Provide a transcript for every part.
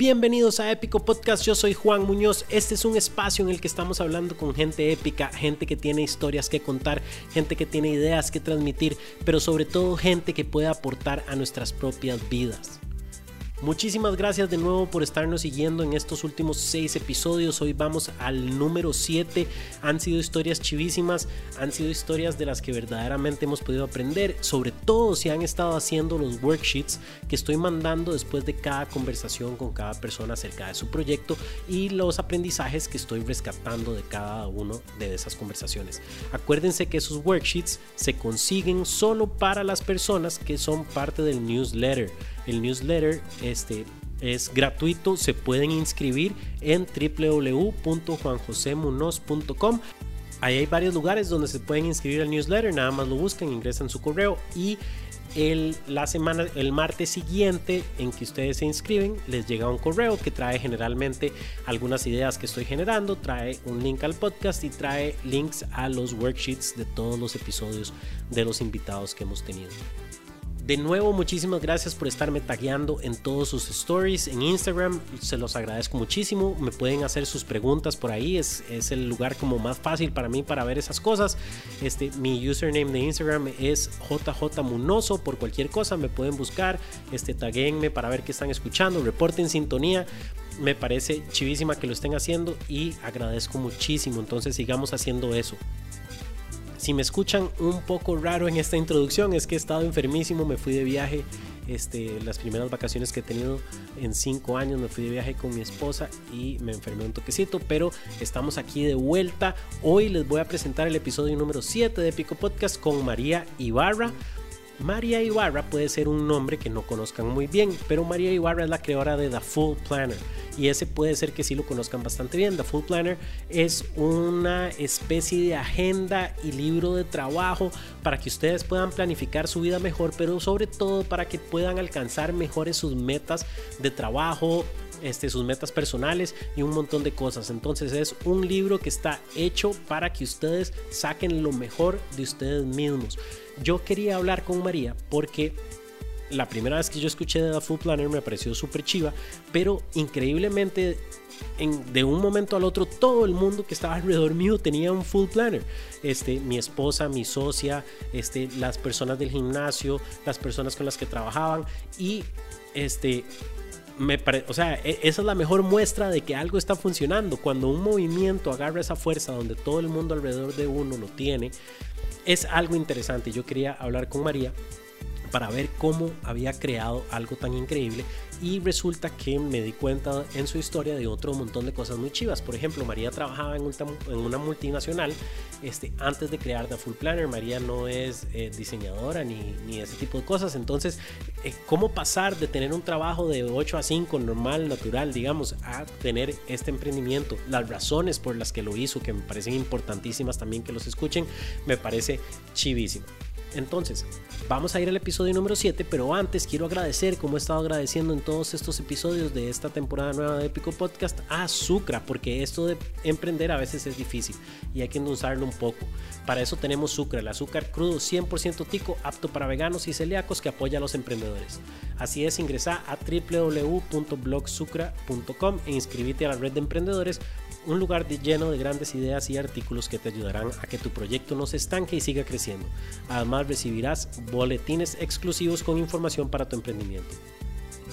Bienvenidos a Épico Podcast, yo soy Juan Muñoz. Este es un espacio en el que estamos hablando con gente épica, gente que tiene historias que contar, gente que tiene ideas que transmitir, pero sobre todo gente que puede aportar a nuestras propias vidas. Muchísimas gracias de nuevo por estarnos siguiendo en estos últimos seis episodios. Hoy vamos al número 7. Han sido historias chivísimas, han sido historias de las que verdaderamente hemos podido aprender, sobre todo si han estado haciendo los worksheets que estoy mandando después de cada conversación con cada persona acerca de su proyecto y los aprendizajes que estoy rescatando de cada uno de esas conversaciones. Acuérdense que esos worksheets se consiguen solo para las personas que son parte del newsletter. El newsletter este, es gratuito, se pueden inscribir en www.juanjosemunoz.com. Ahí hay varios lugares donde se pueden inscribir al newsletter, nada más lo buscan, ingresan su correo y la semana, el martes siguiente en que ustedes se inscriben, les llega un correo que trae generalmente algunas ideas que estoy generando, trae un link al podcast y trae links a los worksheets de todos los episodios de los invitados que hemos tenido. De nuevo, muchísimas gracias por estarme tagueando en todos sus stories en Instagram. Se los agradezco muchísimo. Me pueden hacer sus preguntas por ahí. Es, es el lugar como más fácil para mí para ver esas cosas. Este, mi username de Instagram es JJMunoso. Por cualquier cosa me pueden buscar. Este, taguenme para ver qué están escuchando. Reporten sintonía me parece chivísima que lo estén haciendo y agradezco muchísimo. Entonces sigamos haciendo eso. Si me escuchan un poco raro en esta introducción es que he estado enfermísimo, me fui de viaje, este, las primeras vacaciones que he tenido en cinco años me fui de viaje con mi esposa y me enfermé un toquecito, pero estamos aquí de vuelta. Hoy les voy a presentar el episodio número 7 de Pico Podcast con María Ibarra. María Ibarra puede ser un nombre que no conozcan muy bien, pero María Ibarra es la creadora de The Full Planner y ese puede ser que sí lo conozcan bastante bien. The Full Planner es una especie de agenda y libro de trabajo para que ustedes puedan planificar su vida mejor, pero sobre todo para que puedan alcanzar mejores sus metas de trabajo, este, sus metas personales y un montón de cosas. Entonces es un libro que está hecho para que ustedes saquen lo mejor de ustedes mismos yo quería hablar con María porque la primera vez que yo escuché de The Full Planner me pareció súper chiva, pero increíblemente en, de un momento al otro todo el mundo que estaba alrededor mío tenía un full planner. Este, mi esposa, mi socia, este, las personas del gimnasio, las personas con las que trabajaban y este, me sea, e, esa es la mejor muestra de que algo está funcionando. Cuando un movimiento agarra esa fuerza donde todo el mundo alrededor de uno lo tiene, es algo interesante. Yo quería hablar con María para ver cómo había creado algo tan increíble y resulta que me di cuenta en su historia de otro montón de cosas muy chivas. Por ejemplo, María trabajaba en, una multinacional este, antes de crear The Full Planner. María no es eh, diseñadora ni, ni, ese tipo de cosas. Entonces, eh, ¿cómo pasar de tener un trabajo de 8 a 5 normal, natural, digamos, a tener este emprendimiento? Las razones por las que lo hizo, que me parecen importantísimas también que los escuchen, me parece chivísimo. Entonces, vamos a ir al episodio número 7, pero antes quiero agradecer, como he estado agradeciendo en todos estos episodios de esta temporada nueva de Épico Podcast, a Sucra, porque esto de emprender a veces es difícil y hay que endulzarlo un poco. Para eso tenemos Sucra, el azúcar crudo 100% tico, apto para veganos y celíacos que apoya a los emprendedores. Así es, ingresa a www.blogsucra.com e inscríbete a la red de emprendedores un lugar lleno de grandes ideas y artículos que te ayudarán a que tu proyecto no se estanque y siga creciendo. Además recibirás boletines exclusivos con información para tu emprendimiento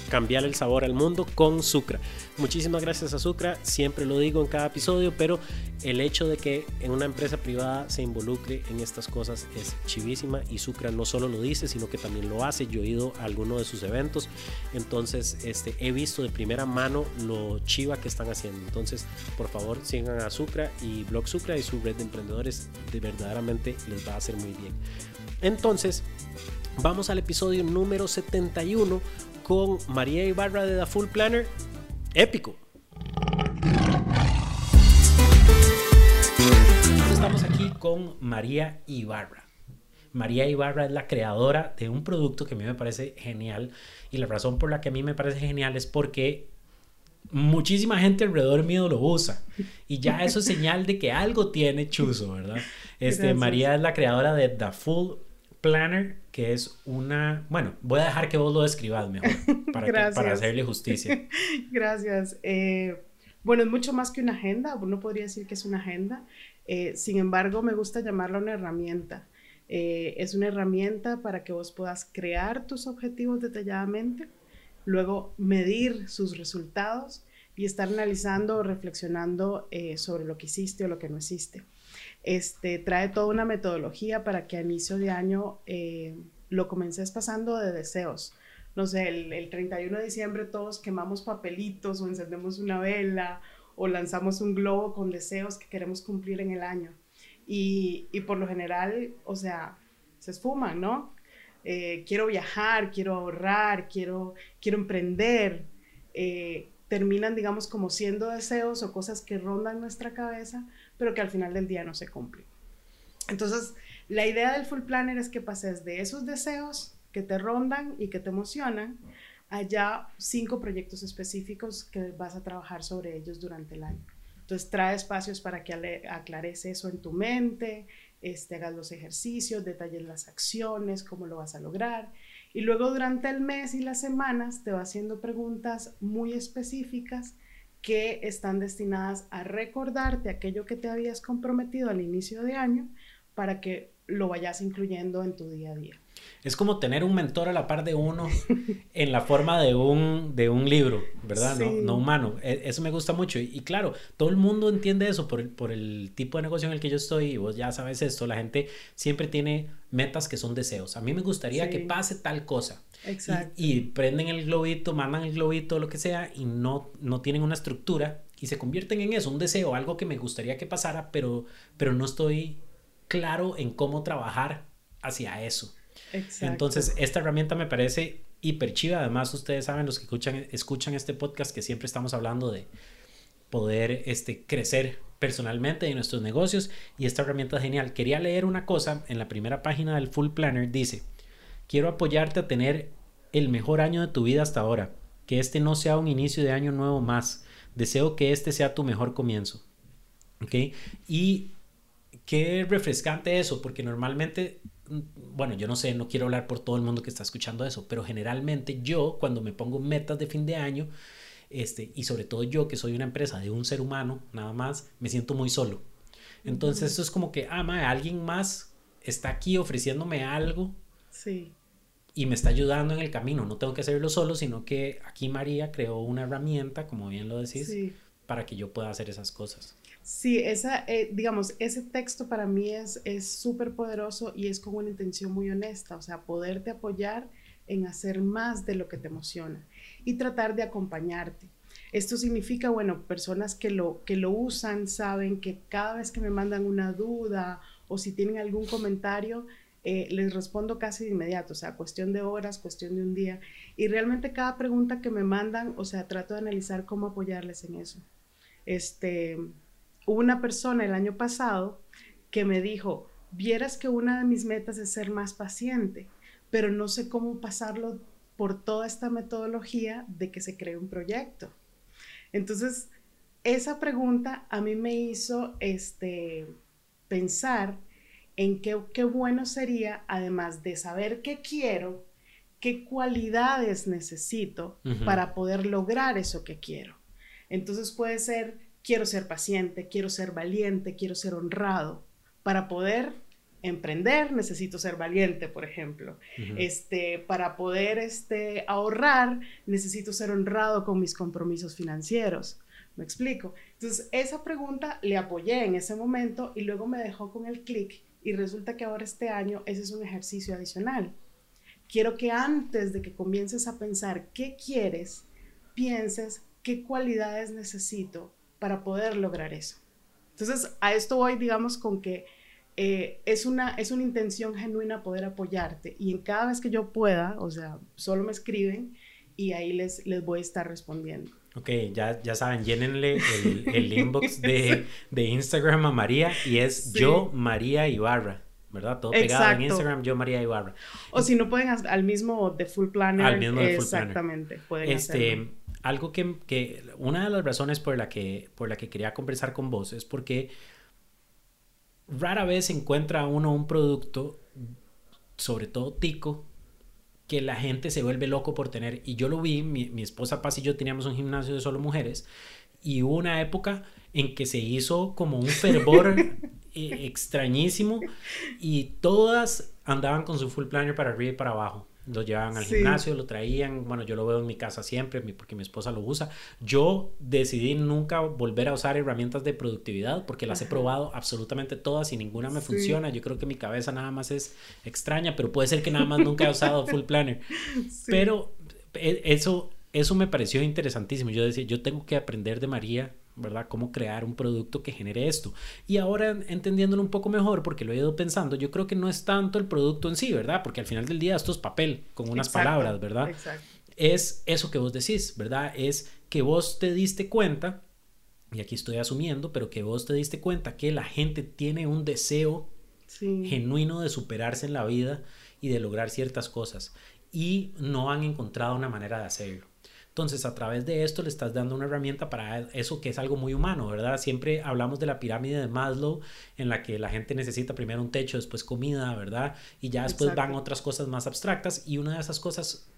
cambiar el sabor al mundo con Sucra. Muchísimas gracias a Sucra, siempre lo digo en cada episodio, pero el hecho de que en una empresa privada se involucre en estas cosas es chivísima y Sucra no solo lo dice, sino que también lo hace. Yo he ido a alguno de sus eventos, entonces este, he visto de primera mano lo chiva que están haciendo. Entonces, por favor, sigan a Sucra y Blog Sucra y su red de emprendedores, de verdaderamente les va a hacer muy bien. Entonces, vamos al episodio número 71 con María Ibarra de The Full Planner. Épico. Estamos aquí con María Ibarra. María Ibarra es la creadora de un producto que a mí me parece genial y la razón por la que a mí me parece genial es porque muchísima gente alrededor mío lo usa y ya eso es señal de que algo tiene chuzo, ¿verdad? Este, María es la creadora de The Full Planner, que es una... Bueno, voy a dejar que vos lo describas mejor para, para hacerle justicia. Gracias. Eh, bueno, es mucho más que una agenda, uno podría decir que es una agenda. Eh, sin embargo, me gusta llamarla una herramienta. Eh, es una herramienta para que vos puedas crear tus objetivos detalladamente, luego medir sus resultados y estar analizando o reflexionando sobre lo que hiciste o lo que no hiciste. Este, trae toda una metodología para que a inicio de año eh, lo comences pasando de deseos. No sé, el, 31 de diciembre todos quemamos papelitos o encendemos una vela o lanzamos un globo con deseos que queremos cumplir en el año. Y, por lo general, o sea, se esfuman, ¿no? Eh, quiero viajar, quiero ahorrar, quiero, quiero emprender. Eh, terminan, digamos, como siendo deseos o cosas que rondan nuestra cabeza, pero que al final del día no se cumplen. Entonces, la idea del full planner es que pases de esos deseos que te rondan y que te emocionan a ya cinco proyectos específicos que vas a trabajar sobre ellos durante el año. Entonces, trae espacios para que aclares eso en tu mente, este, hagas los ejercicios, detalles las acciones, cómo lo vas a lograr. Y luego durante el mes y las semanas te va haciendo preguntas muy específicas que están destinadas a recordarte aquello que te habías comprometido al inicio de año para que lo vayas incluyendo en tu día a día. Es como tener un mentor a la par de uno en la forma de un, de un libro, ¿verdad? No, humano. E, eso me gusta mucho. Y, claro, todo el mundo entiende eso por, por el tipo de negocio en el que yo estoy. Y vos ya sabes esto. La gente siempre tiene metas que son deseos. A mí me gustaría que pase tal cosa. Exacto. Y, prenden el globito, mandan el globito, lo que sea, y no, no tienen una estructura y se convierten en eso, un deseo, algo que me gustaría que pasara, pero, pero no estoy claro en cómo trabajar hacia eso. Exacto. Entonces, esta herramienta me parece hiper chiva. Además, ustedes saben, los que escuchan, escuchan este podcast, que siempre estamos hablando de poder este, crecer personalmente en nuestros negocios y esta herramienta es genial. Quería leer una cosa en la primera página del Full Planner. Dice, quiero apoyarte a tener el mejor año de tu vida hasta ahora. Que este no sea un inicio de año nuevo más. Deseo que este sea tu mejor comienzo. ¿Ok? Y qué refrescante eso, porque normalmente, mm, bueno, yo no sé, no quiero hablar por todo el mundo que está escuchando eso, pero generalmente yo cuando me pongo metas de fin de año, este, y sobre todo yo que soy una empresa de un ser humano, nada más, me siento muy solo. Entonces, esto es como que, ah, alguien más está aquí ofreciéndome algo. Sí. Y me está ayudando en el camino. No tengo que hacerlo solo, sino que aquí María creó una herramienta, como bien lo decís, para que yo pueda hacer esas cosas. Sí, esa, eh, digamos, ese texto para mí es súper poderoso y es con una intención muy honesta, o sea, poderte apoyar en hacer más de lo que te emociona y tratar de acompañarte. Esto significa, bueno, personas que lo, que lo usan saben que cada vez que me mandan una duda o si tienen algún comentario, eh, les respondo casi de inmediato, o sea, cuestión de horas, cuestión de un día. Y realmente cada pregunta que me mandan, o sea, trato de analizar cómo apoyarles en eso. Este, una persona el año pasado que me dijo, vieras que una de mis metas es ser más paciente, pero no sé cómo pasarlo por toda esta metodología de que se cree un proyecto. Entonces, esa pregunta a mí me hizo este, pensar en qué, qué bueno sería, además de saber qué quiero, qué cualidades necesito para poder lograr eso que quiero. Entonces puede ser, quiero ser paciente, quiero ser valiente, quiero ser honrado. Para poder emprender necesito ser valiente, por ejemplo. este, para poder este, ahorrar necesito ser honrado con mis compromisos financieros. ¿Me explico? Entonces, esa pregunta le apoyé en ese momento y luego me dejó con el clic y resulta que ahora este año ese es un ejercicio adicional. Quiero que antes de que comiences a pensar qué quieres, pienses qué cualidades necesito para poder lograr eso. Entonces, a esto voy, digamos, con que eh, es, una, es una intención genuina poder apoyarte y en cada vez que yo pueda, o sea, solo me escriben y ahí les, les voy a estar respondiendo. Ok, ya, ya saben, llénenle el, inbox de, Instagram a María y es yo María Ibarra. ¿verdad? Todo pegado en Instagram, yo María Ibarra. O si no pueden al mismo de Full Planner. Al mismo de Full Exactamente, pueden este, Algo que, que, una de las razones por la que, por la que quería conversar con vos es porque rara vez encuentra uno un producto sobre todo tico, que la gente se vuelve loco por tener. Y yo lo vi, mi, mi esposa Paz y yo teníamos un gimnasio de solo mujeres y hubo una época en que se hizo como un fervor eh, extrañísimo y todas andaban con su full planner para arriba y para abajo. Lo llevaban al gimnasio, lo traían. Bueno, yo lo veo en mi casa siempre porque mi esposa lo usa. Yo decidí nunca volver a usar herramientas de productividad porque las he probado absolutamente todas y ninguna me funciona. Yo creo que mi cabeza nada más es extraña, pero puede ser que nada más nunca he usado Full Planner. Pero eh, eso, eso me pareció interesantísimo. Yo decía, yo tengo que aprender de María ¿verdad? Cómo crear un producto que genere esto. Y ahora entendiéndolo un poco mejor, porque lo he ido pensando, yo creo que no es tanto el producto en sí, ¿verdad? Porque al final del día esto es papel con unas palabras, ¿verdad? Exacto. Es eso que vos decís, ¿verdad? Es que vos te diste cuenta, y aquí estoy asumiendo, pero que vos te diste cuenta que la gente tiene un deseo genuino de superarse en la vida y de lograr ciertas cosas y no han encontrado una manera de hacerlo. Entonces, a través de esto le estás dando una herramienta para eso que es algo muy humano, ¿verdad? Siempre hablamos de la pirámide de Maslow, en la que la gente necesita primero un techo, después comida, ¿verdad? Y ya después van otras cosas más abstractas y una de esas cosas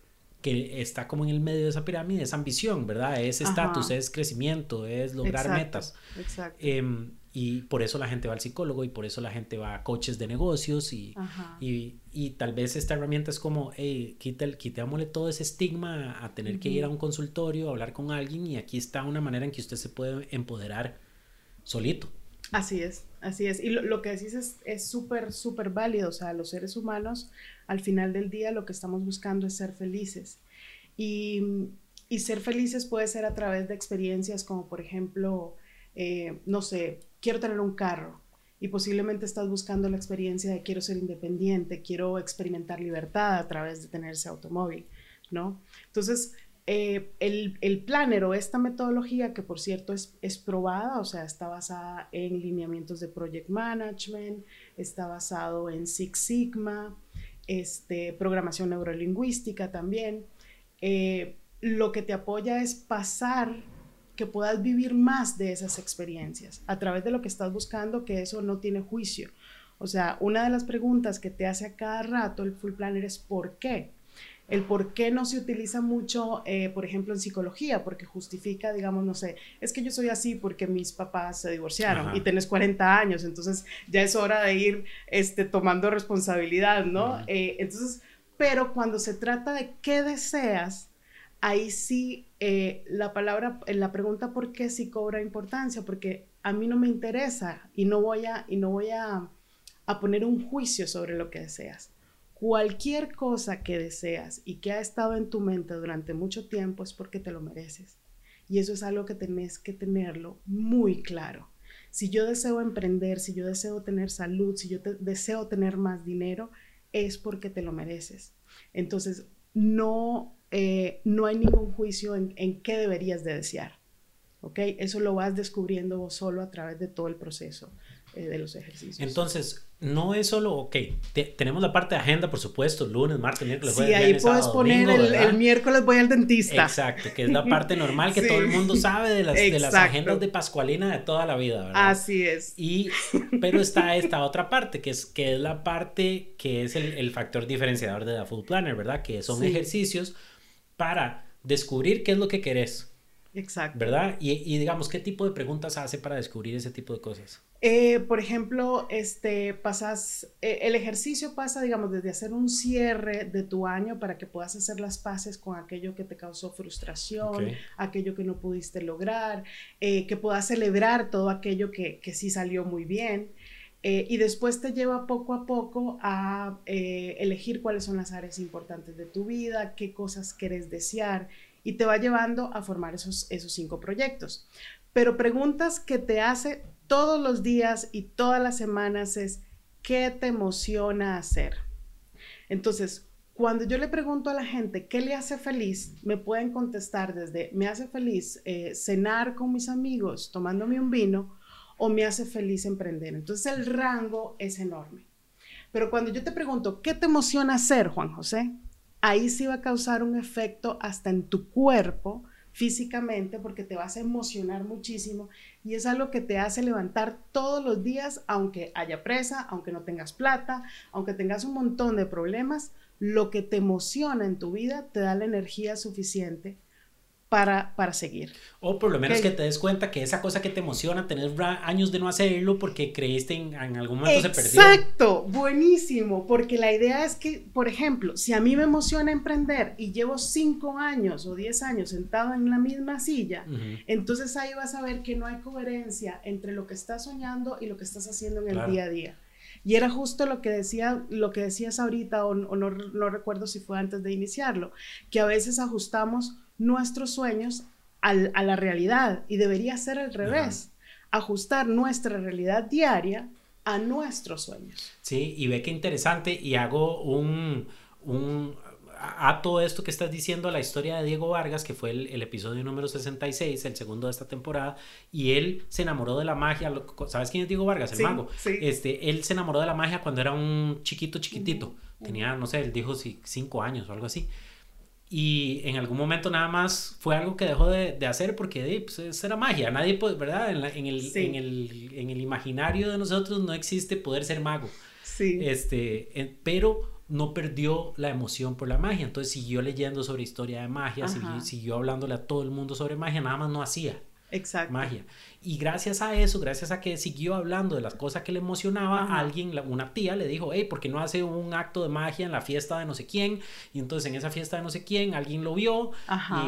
que está como en el medio de esa pirámide es ambición, ¿verdad? Es estatus, es crecimiento, es lograr metas. Exacto. Em, y por eso la gente va al psicólogo y por eso la gente va a coaches de negocios y, y, y, tal vez esta herramienta es como, hey, quitémosle todo ese estigma a tener que ir a un consultorio, a hablar con alguien y aquí está una manera en que usted se puede empoderar solito. Así es, así es. Y lo, que decís es súper, súper válido. O sea, los seres humanos, al final del día, lo que estamos buscando es ser felices. Y, y ser felices puede ser a través de experiencias como, por ejemplo, eh, no sé, quiero tener un carro y posiblemente estás buscando la experiencia de quiero ser independiente, quiero experimentar libertad a través de tener ese automóvil, ¿no? Entonces, eh, el, el, planner o esta metodología, que por cierto es, es, probada, o sea, está basada en lineamientos de project management, está basado en Six Sigma, este, programación neurolingüística también, eh, lo que te apoya es pasar que puedas vivir más de esas experiencias a través de lo que estás buscando, que eso no tiene juicio. O sea, una de las preguntas que te hace a cada rato el full planner es ¿por qué? El por qué no se utiliza mucho, eh, por ejemplo, en psicología, porque justifica, digamos, no sé, es que yo soy así porque mis papás se divorciaron y tenés 40 años, entonces ya es hora de ir este, tomando responsabilidad, ¿no? Eh, entonces, pero cuando se trata de qué deseas, ahí sí eh, la palabra, eh, la pregunta por qué sí cobra importancia, porque a mí no me interesa y no voy a, y no voy a, a poner un juicio sobre lo que deseas. Cualquier cosa que deseas y que ha estado en tu mente durante mucho tiempo es porque te lo mereces. Y eso es algo que tenés que tenerlo muy claro. Si yo deseo emprender, si yo deseo tener salud, si yo deseo tener más dinero, es porque te lo mereces. Entonces, no eh, no hay ningún juicio en, qué deberías de desear. ¿Ok? Eso lo vas descubriendo vos solo a través de todo el proceso eh, de los ejercicios. Entonces, no es solo, ok, tenemos la parte de agenda, por supuesto, lunes, martes, miércoles, jueves, Sí, ahí puedes poner el, miércoles voy al dentista. Exacto, que es la parte normal que todo el mundo sabe de las, de las, agendas de Pascualina de toda la vida, ¿verdad? Así es. Y, pero está esta otra parte, que es, que es la parte que es el, el factor diferenciador de la Full Planner, ¿verdad? Que son ejercicios para descubrir qué es lo que querés. Exacto. ¿Verdad? Y, digamos, ¿qué tipo de preguntas hace para descubrir ese tipo de cosas? Eh, por ejemplo, este, pasas, eh, el ejercicio pasa, digamos, desde hacer un cierre de tu año para que puedas hacer las paces con aquello que te causó frustración, aquello que no pudiste lograr, eh, que puedas celebrar todo aquello que, que sí salió muy bien. Eh, y después te lleva poco a poco a eh, elegir cuáles son las áreas importantes de tu vida, qué cosas quieres desear y te va llevando a formar esos, esos cinco proyectos. Pero preguntas que te hace todos los días y todas las semanas es, ¿qué te emociona hacer? Entonces, cuando yo le pregunto a la gente qué le hace feliz, me pueden contestar desde, me hace feliz eh, cenar con mis amigos tomándome un vino, o me hace feliz emprender. Entonces el rango es enorme. Pero cuando yo te pregunto, ¿qué te emociona hacer, Juan José? Ahí sí va a causar un efecto hasta en tu cuerpo físicamente porque te vas a emocionar muchísimo y es algo que te hace levantar todos los días, aunque haya presa, aunque no tengas plata, aunque tengas un montón de problemas, lo que te emociona en tu vida te da la energía suficiente para, para seguir. O por lo menos que te des cuenta que esa cosa que te emociona, tener años de no hacerlo porque creíste en, en algún momento se perdió. Exacto, buenísimo, porque la idea es que, por ejemplo, si a mí me emociona emprender y llevo cinco años o diez años sentado en la misma silla, entonces ahí vas a ver que no hay coherencia entre lo que estás soñando y lo que estás haciendo en el día a día. Y era justo lo que, decía, lo que decías ahorita, o, no, no recuerdo si fue antes de iniciarlo, que a veces ajustamos nuestros sueños a la realidad y debería ser al revés, ajustar nuestra realidad diaria a nuestros sueños. Sí, y ve qué interesante y hago un, un a todo esto que estás diciendo, la historia de Diego Vargas, que fue el, episodio número 66, el segundo de esta temporada, y él se enamoró de la magia. ¿Sabes quién es Diego Vargas? El mago. Este, él se enamoró de la magia cuando era un chiquito, chiquitito. Tenía, no sé, él dijo cinco años o algo así. Y en algún momento nada más fue algo que dejó de, de hacer porque pues, era magia. Nadie puede, ¿verdad? En, en, el, en, el, en, el, imaginario de nosotros no existe poder ser mago. Sí. Este, pero no perdió la emoción por la magia. Entonces siguió leyendo sobre historia de magia, siguió, siguió, hablándole a todo el mundo sobre magia, nada más no hacía. Exacto. Magia. Y gracias a eso, gracias a que siguió hablando de las cosas que le emocionaba, alguien, una tía le dijo, hey, ¿por qué no hace un acto de magia en la fiesta de no sé quién? Y entonces en esa fiesta de no sé quién, alguien lo vio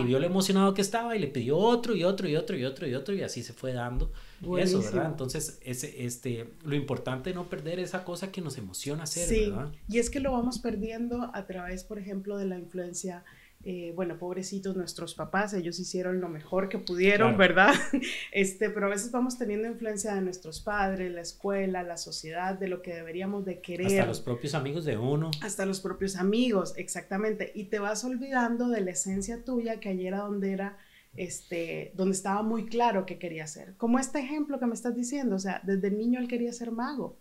y vio lo emocionado que estaba y le pidió otro y otro y otro y otro y otro y así se fue dando eso, ¿verdad? Entonces, ese, este, lo importante es no perder esa cosa que nos emociona hacer, sí. Y es que lo vamos perdiendo a través, por ejemplo, de la influencia eh, bueno, pobrecitos nuestros papás, ellos hicieron lo mejor que pudieron, ¿verdad? Este, pero a veces vamos teniendo influencia de nuestros padres, la escuela, la sociedad, de lo que deberíamos de querer. Hasta los propios amigos de uno. Hasta los propios amigos, exactamente. Y te vas olvidando de la esencia tuya que ayer era donde era, este, donde estaba muy claro que quería ser. Como este ejemplo que me estás diciendo, o sea, desde niño él quería ser mago.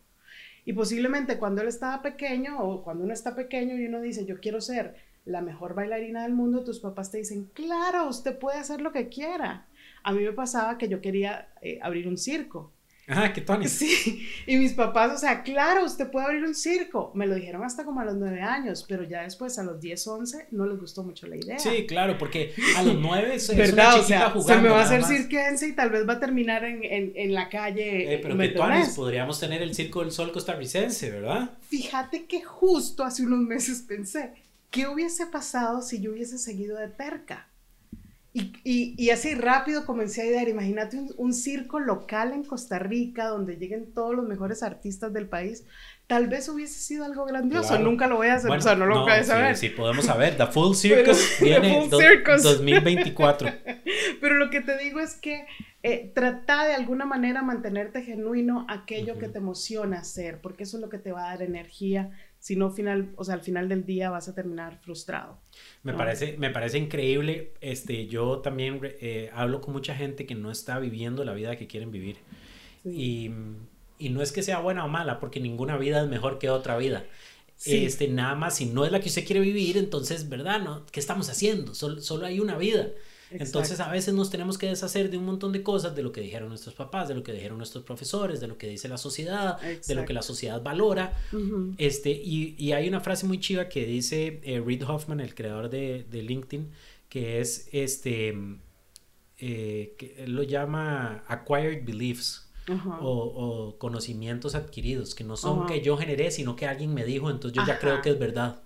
Y posiblemente cuando él estaba pequeño o cuando uno está pequeño y uno dice, yo quiero ser la mejor bailarina del mundo, tus papás te dicen, claro, usted puede hacer lo que quiera. A mí me pasaba que yo quería eh, abrir un circo. Ah, qué Tony. Sí, y mis papás, o sea, claro, usted puede abrir un circo. Me lo dijeron hasta como a los nueve años, pero ya después, a los 10, 11, no les gustó mucho la idea. Sí, claro, porque a los nueve es, ¿verdad? una chiquita o sea, Se me va a hacer cirquense y tal vez va a terminar en, en, en la calle. Eh, pero qué Tony, podríamos tener el Circo del Sol costarricense, ¿verdad? Fíjate que justo hace unos meses pensé, ¿qué hubiese pasado si yo hubiese seguido de terca? Y, y, y así rápido comencé a idear, imagínate un, circo local en Costa Rica donde lleguen todos los mejores artistas del país, tal vez hubiese sido algo grandioso, nunca lo voy a hacer, o sea, no lo voy a saber. Sí, podemos saber, The Full Circus viene full 2024. Pero lo que te digo es que eh, trata de alguna manera mantenerte genuino aquello que te emociona hacer, porque eso es lo que te va a dar energía, si no final, o sea, al final del día vas a terminar frustrado. Me, parece, me parece increíble, este, yo también eh, hablo con mucha gente que no está viviendo la vida que quieren vivir. Y, y, no es que sea buena o mala, porque ninguna vida es mejor que otra vida. Este, nada más, si no es la que usted quiere vivir, entonces, ¿verdad? No, ¿Qué estamos haciendo? Solo, solo hay una vida. Entonces a veces nos tenemos que deshacer de un montón de cosas, de lo que dijeron nuestros papás, de lo que dijeron nuestros profesores, de lo que dice la sociedad, de lo que la sociedad valora. este, y, y, hay una frase muy chiva que dice eh, Reid Hoffman, el creador de, de LinkedIn, que es este, eh, que él lo llama acquired beliefs. o, conocimientos adquiridos, que no son que yo generé, sino que alguien me dijo, entonces yo ya creo que es verdad.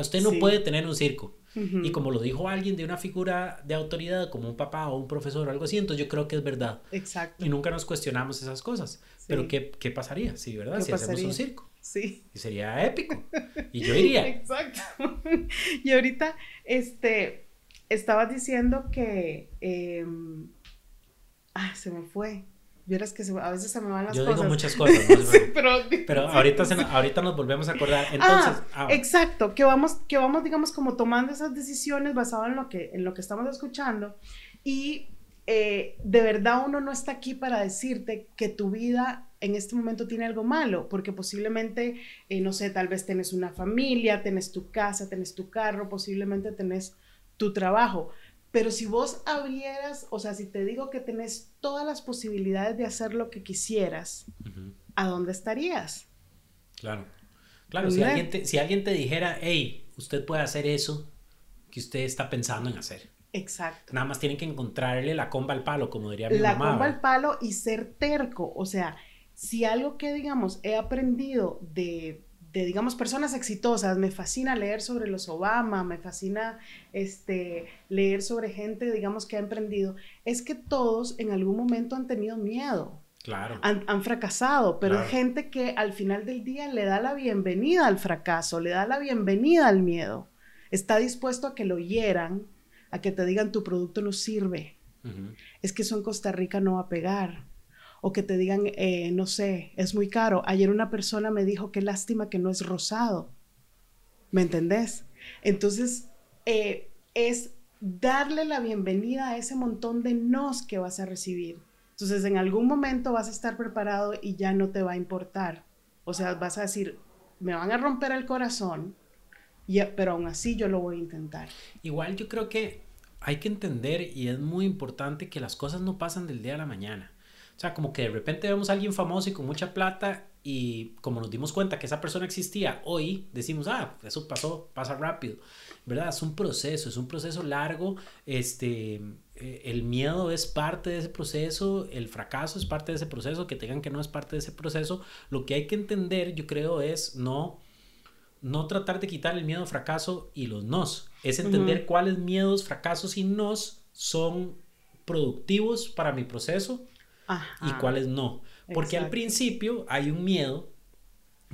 Usted no puede tener un circo. Y como lo dijo alguien de una figura de autoridad, como un papá o un profesor o algo así, entonces yo creo que es verdad. Exacto. Y nunca nos cuestionamos esas cosas. Pero ¿qué, ¿qué, pasaría? Sí, ¿verdad? Si hacemos un circo. Sí. Y sería épico. Y yo iría. Exacto. Y ahorita, este, estabas diciendo que... Em, ah, se me fue. Vieras que a veces se me van las Yo cosas. Yo digo muchas cosas, pero, pero ahorita, ahorita nos volvemos a acordar. Entonces, ah, ah. exacto, que vamos, que vamos, digamos, como tomando esas decisiones basadas en lo que, en lo que estamos escuchando. Y eh, de verdad uno no está aquí para decirte que tu vida en este momento tiene algo malo, porque posiblemente, eh, no sé, tal vez tenés una familia, tenés tu casa, tenés tu carro, posiblemente tenés tu trabajo Pero si vos abrieras, o sea, si te digo que tenés todas las posibilidades de hacer lo que quisieras, ¿a dónde estarías? Claro. Claro, si alguien, te, si alguien te dijera, hey, usted puede hacer eso que usted está pensando en hacer. Exacto. Nada más tienen que encontrarle la comba al palo, como diría mi la mamá. La comba al palo y ser terco. O sea, si algo que, digamos, he aprendido de, de, digamos, personas exitosas, me fascina leer sobre los Obama, me fascina este, leer sobre gente, digamos, que ha emprendido, es que todos en algún momento han tenido miedo. Claro. Han, fracasado, pero hay gente que al final del día le da la bienvenida al fracaso, le da la bienvenida al miedo. Está dispuesto a que lo hieran, a que te digan tu producto no sirve. Es que eso en Costa Rica no va a pegar. O que te digan, eh, no sé, es muy caro. Ayer una persona me dijo, qué lástima que no es rosado. ¿Me entendés? Entonces, eh, es darle la bienvenida a ese montón de nos que vas a recibir entonces, en algún momento vas a estar preparado y ya no te va a importar. O sea, vas a decir, me van a romper el corazón, pero aún así yo lo voy a intentar. Igual yo creo que hay que entender y es muy importante que las cosas no pasan del día a la mañana. O sea, como que de repente vemos a alguien famoso y con mucha plata y como nos dimos cuenta que esa persona existía, hoy decimos, ah, eso pasó, pasa rápido. ¿Verdad? Es un proceso, es un proceso largo. Este, eh, el miedo es parte de ese proceso, el fracaso es parte de ese proceso, que tengan que no es parte de ese proceso. Lo que hay que entender, yo creo, es no, no tratar de quitar el miedo al fracaso y los nos. Es entender cuáles miedos, fracasos y nos son productivos para mi proceso y cuáles no. Porque al principio hay un miedo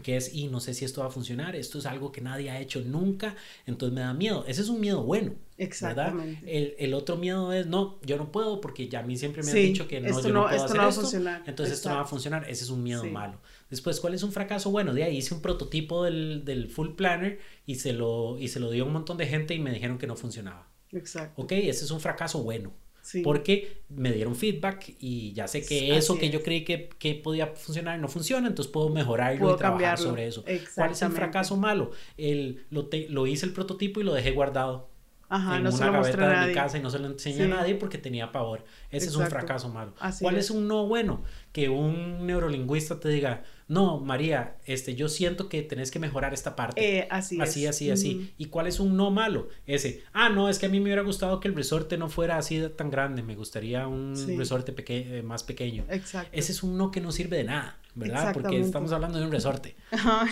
que es, y no sé si esto va a funcionar, esto es algo que nadie ha hecho nunca, entonces me da miedo. Ese es un miedo bueno. Exactamente. El, el, otro miedo es, no, yo no puedo porque ya a mí siempre me han dicho que no, yo no, puedo hacer esto, entonces esto no va a funcionar. Ese es un miedo malo. Después, ¿cuál es un fracaso? Bueno, de ahí hice un prototipo del, del, full planner y se, lo, y se lo dio a un montón de gente y me dijeron que no funcionaba. Exacto. Ok, ese es un fracaso bueno. Porque me dieron feedback y ya sé que eso que yo creí que, que, podía funcionar no funciona, entonces puedo mejorarlo y trabajar sobre eso. ¿Cuál es el fracaso malo? El, lo, lo hice el prototipo y lo dejé guardado. Ajá, en una gaveta de mi casa y no se lo enseñé a nadie porque tenía pavor. Ese es un fracaso malo. ¿Cuál es. un no bueno? Que un neurolingüista te diga, no, María, este, yo siento que tenés que mejorar esta parte. Eh, así, así, así, así. ¿Y cuál es un no malo? Ese, ah, no, es que a mí me hubiera gustado que el resorte no fuera así tan grande, me gustaría un resorte eh, más pequeño. Exacto. Ese es un no que no sirve de nada. ¿verdad? Porque estamos hablando de un resorte,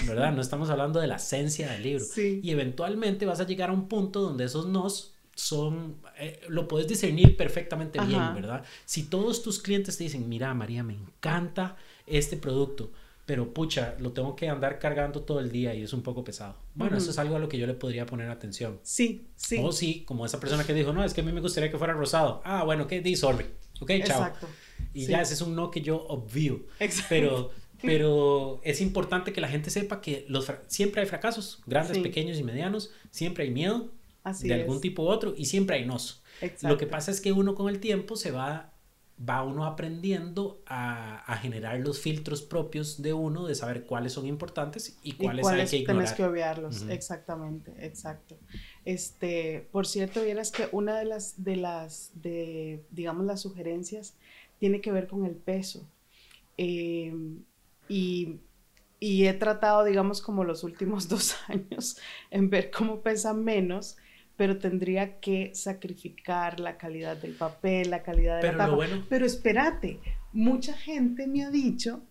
¿verdad? No estamos hablando de la esencia del libro. Y eventualmente vas a llegar a un punto donde esos nos son, eh, lo puedes discernir perfectamente bien, ¿verdad? Si todos tus clientes te dicen, mira, María, me encanta este producto, pero pucha, lo tengo que andar cargando todo el día y es un poco pesado. Bueno, eso es algo a lo que yo le podría poner atención. Sí, sí. O sí, como esa persona que dijo, no, es que a mí me gustaría que fuera rosado. Ah, bueno, ¿qué? Di, sorry. Ok, chao. Exacto. Y ya ese es un no que yo obvio. Exacto. Pero, pero es importante que la gente sepa que los siempre hay fracasos, grandes, pequeños y medianos, siempre hay miedo de algún tipo u otro y siempre hay nos. Exacto. Lo que pasa es que uno con el tiempo se va va uno aprendiendo a, generar los filtros propios de uno, de saber cuáles son importantes y cuáles, hay que ignorar. Tienes que obviarlos, exactamente, exacto. Este, por cierto, vieras que una de las, de las, de, digamos, las sugerencias tiene que ver con el peso. Em, y, y he tratado, digamos, como los últimos dos años en ver cómo pesa menos pero tendría que sacrificar la calidad del papel, la calidad de pero la tapa. Pero espérate, mucha gente me ha dicho,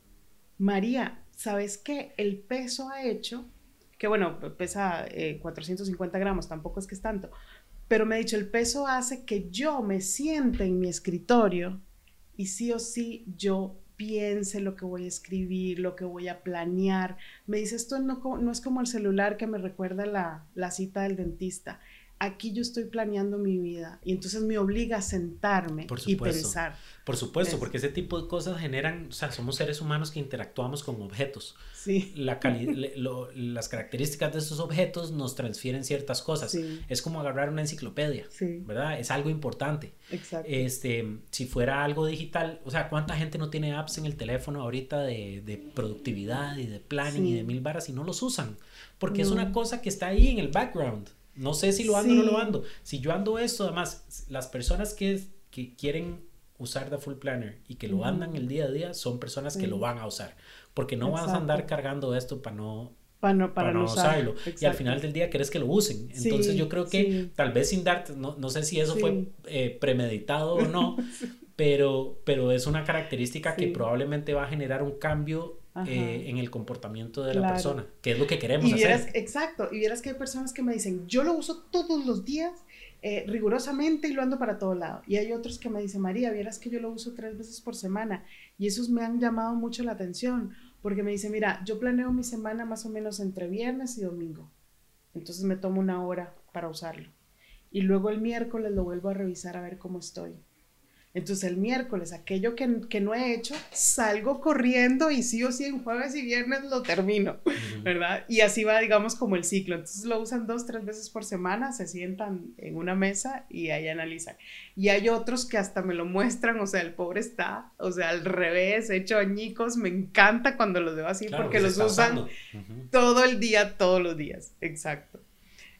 María, ¿sabes qué? El peso ha hecho, que bueno, pesa 450 eh, gramos, tampoco es que es tanto, pero me ha dicho, el peso hace que yo me siente en mi escritorio y sí o sí yo piense lo que voy a escribir, lo que voy a planear. Me dice, esto no, no es como el celular que me recuerda la, la cita del dentista aquí yo estoy planeando mi vida y entonces me obliga a sentarme y pensar. Por supuesto, porque ese tipo de cosas generan, o sea, somos seres humanos que interactuamos con objetos. Sí. La las características de esos objetos nos transfieren ciertas cosas. Es como agarrar una enciclopedia, sí. ¿verdad? Es algo importante. Exacto. Este, si fuera algo digital, o sea, ¿cuánta gente no tiene apps en el teléfono ahorita de, de productividad y de planning y de mil barras y no los usan? Porque es una cosa que está ahí en el background No sé si lo ando o no lo ando. Si yo ando esto, además, las personas que, que quieren usar The Full Planner y que lo andan el día a día son personas que lo van a usar. Porque no vas a andar cargando esto para no, para no, para, no, usarlo. Y al final del día querés que lo usen. Entonces yo creo que tal vez sin darte, no, no sé si eso fue eh, premeditado o no, pero, pero es una característica que probablemente va a generar un cambio eh, en el comportamiento de la persona, que es lo que queremos hacer. Exacto, y verás que hay personas que me dicen, yo lo uso todos los días eh, rigurosamente y lo ando para todo lado. Y hay otros que me dicen, María, vieras que yo lo uso tres veces por semana. Y esos me han llamado mucho la atención, porque me dicen, mira, yo planeo mi semana más o menos entre viernes y domingo. Entonces me tomo una hora para usarlo. Y luego el miércoles lo vuelvo a revisar a ver cómo estoy. Entonces el miércoles, aquello que, no he hecho, salgo corriendo y sí o sí en jueves y viernes lo termino, ¿verdad? Y así va, digamos, como el ciclo. Entonces lo usan dos, tres veces por semana, se sientan en una mesa y ahí analizan. Y hay otros que hasta me lo muestran, o sea, el pobre está, o sea, al revés, hecho añicos, me encanta cuando los veo así porque los usan todo el día, todos los días, exacto.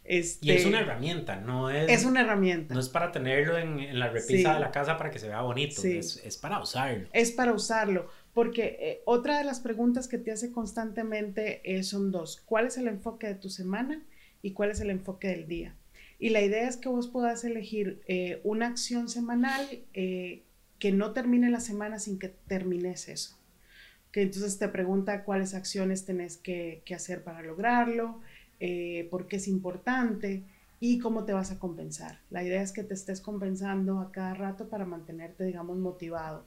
Este, y es una herramienta, no es... Es una herramienta. No es para tenerlo en, la repisa de la casa para que se vea bonito, es, para usarlo. Es para usarlo, porque eh, otra de las preguntas que te hace constantemente eh, son dos. ¿Cuál es el enfoque de tu semana y cuál es el enfoque del día? Y la idea es que vos puedas elegir eh, una acción semanal que no termine la semana sin que termines eso. Que entonces te pregunta cuáles acciones tenés que, que hacer para lograrlo, eh, por qué es importante y cómo te vas a compensar. La idea es que te estés compensando a cada rato para mantenerte, digamos, motivado.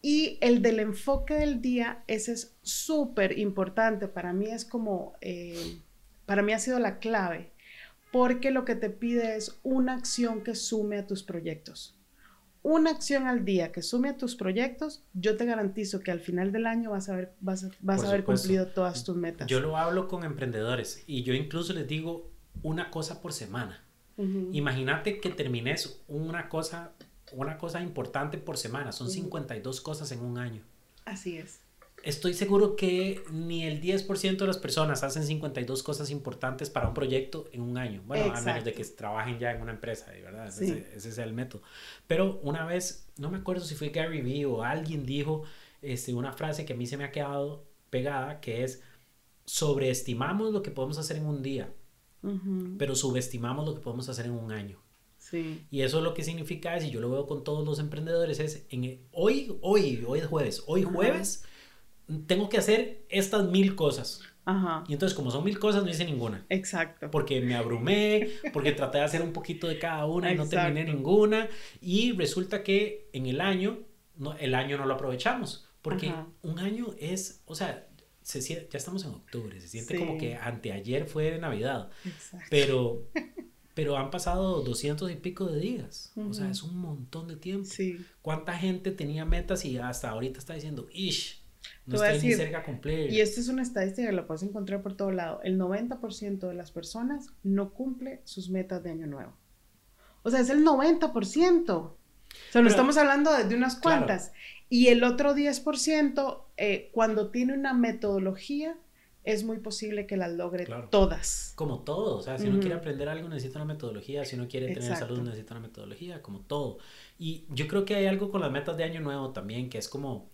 Y el del enfoque del día, ese es súper importante. Para mí es como, eh, para mí ha sido la clave, porque lo que te pide es una acción que sume a tus proyectos una acción al día que sume a tus proyectos, yo te garantizo que al final del año vas a haber, vas a, haber cumplido todas tus metas. Yo lo hablo con emprendedores y yo incluso les digo una cosa por semana. Imagínate que termines una cosa, una cosa importante por semana. Son 52 cosas en un año. Así es estoy seguro que ni el 10% de las personas hacen 52 cosas importantes para un proyecto en un año. Bueno, a menos de que trabajen ya en una empresa, ¿verdad? Ese, es el método. Pero una vez, no me acuerdo si fue Gary Vee o alguien dijo este, una frase que a mí se me ha quedado pegada, que es, sobreestimamos lo que podemos hacer en un día, pero subestimamos lo que podemos hacer en un año. Sí. Y eso lo que significa es, y yo lo veo con todos los emprendedores, es en, hoy, hoy, hoy es jueves, hoy jueves tengo que hacer estas mil cosas. Ajá. Y entonces, como son mil cosas, no hice ninguna. Exacto. Porque me abrumé, porque traté de hacer un poquito de cada una y no terminé ninguna. Y resulta que en el año, no, el año no lo aprovechamos. Porque un año es, o sea, se, ya estamos en octubre, se siente como que anteayer fue de Navidad. Exacto. Pero, pero han pasado doscientos y pico de días. O sea, es un montón de tiempo. Sí. ¿Cuánta gente tenía metas y hasta ahorita está diciendo, ish, no estoy ni cerca cumplir. Y esta es una estadística que la puedes encontrar por todo lado. El 90% de las personas no cumple sus metas de año nuevo. O sea, es el 90%. O sea, no estamos hablando de, unas cuantas. Y el otro 10%, eh, cuando tiene una metodología, es muy posible que las logre todas. Como todo, o sea, si uno quiere aprender algo necesita una metodología, si uno quiere tener salud necesita una metodología, como todo. Y yo creo que hay algo con las metas de año nuevo también, que es como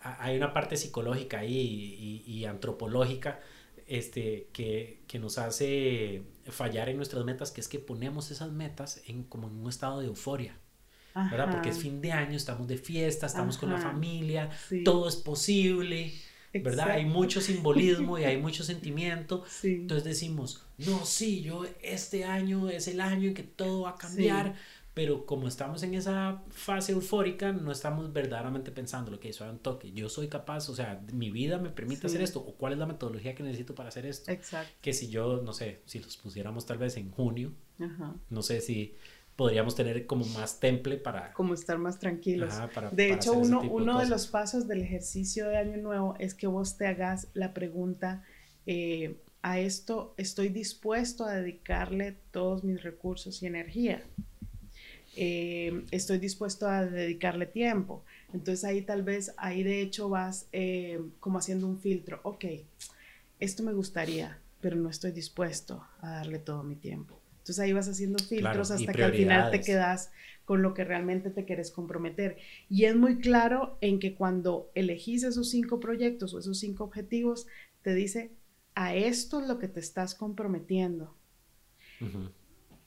hay una parte psicológica ahí y, antropológica este, que, que, nos hace fallar en nuestras metas, que es que ponemos esas metas en, como en un estado de euforia. ¿verdad? Porque es fin de año, estamos de fiesta, estamos con la familia, todo es posible, ¿verdad? Hay mucho simbolismo y hay mucho sentimiento. Entonces decimos, no, sí, yo este año es el año en que todo va a cambiar pero como estamos en esa fase eufórica, no estamos verdaderamente pensando lo que hizo un toque. Yo soy capaz, o sea, mi vida me permite hacer esto, o cuál es la metodología que necesito para hacer esto. Exacto. Que si yo, no sé, si los pusiéramos tal vez en junio, no sé si podríamos tener como más temple para... Como estar más tranquilos. de hecho, uno, uno de, los pasos del ejercicio de Año Nuevo es que vos te hagas la pregunta, eh, a esto estoy dispuesto a dedicarle todos mis recursos y energía. Eh, estoy dispuesto a dedicarle tiempo. Entonces ahí tal vez, ahí de hecho vas eh, como haciendo un filtro. Ok, esto me gustaría, pero no estoy dispuesto a darle todo mi tiempo. Entonces ahí vas haciendo filtros hasta que al final te quedas con lo que realmente te quieres comprometer. Y es muy claro en que cuando elegís esos cinco proyectos o esos cinco objetivos, te dice, a esto es lo que te estás comprometiendo.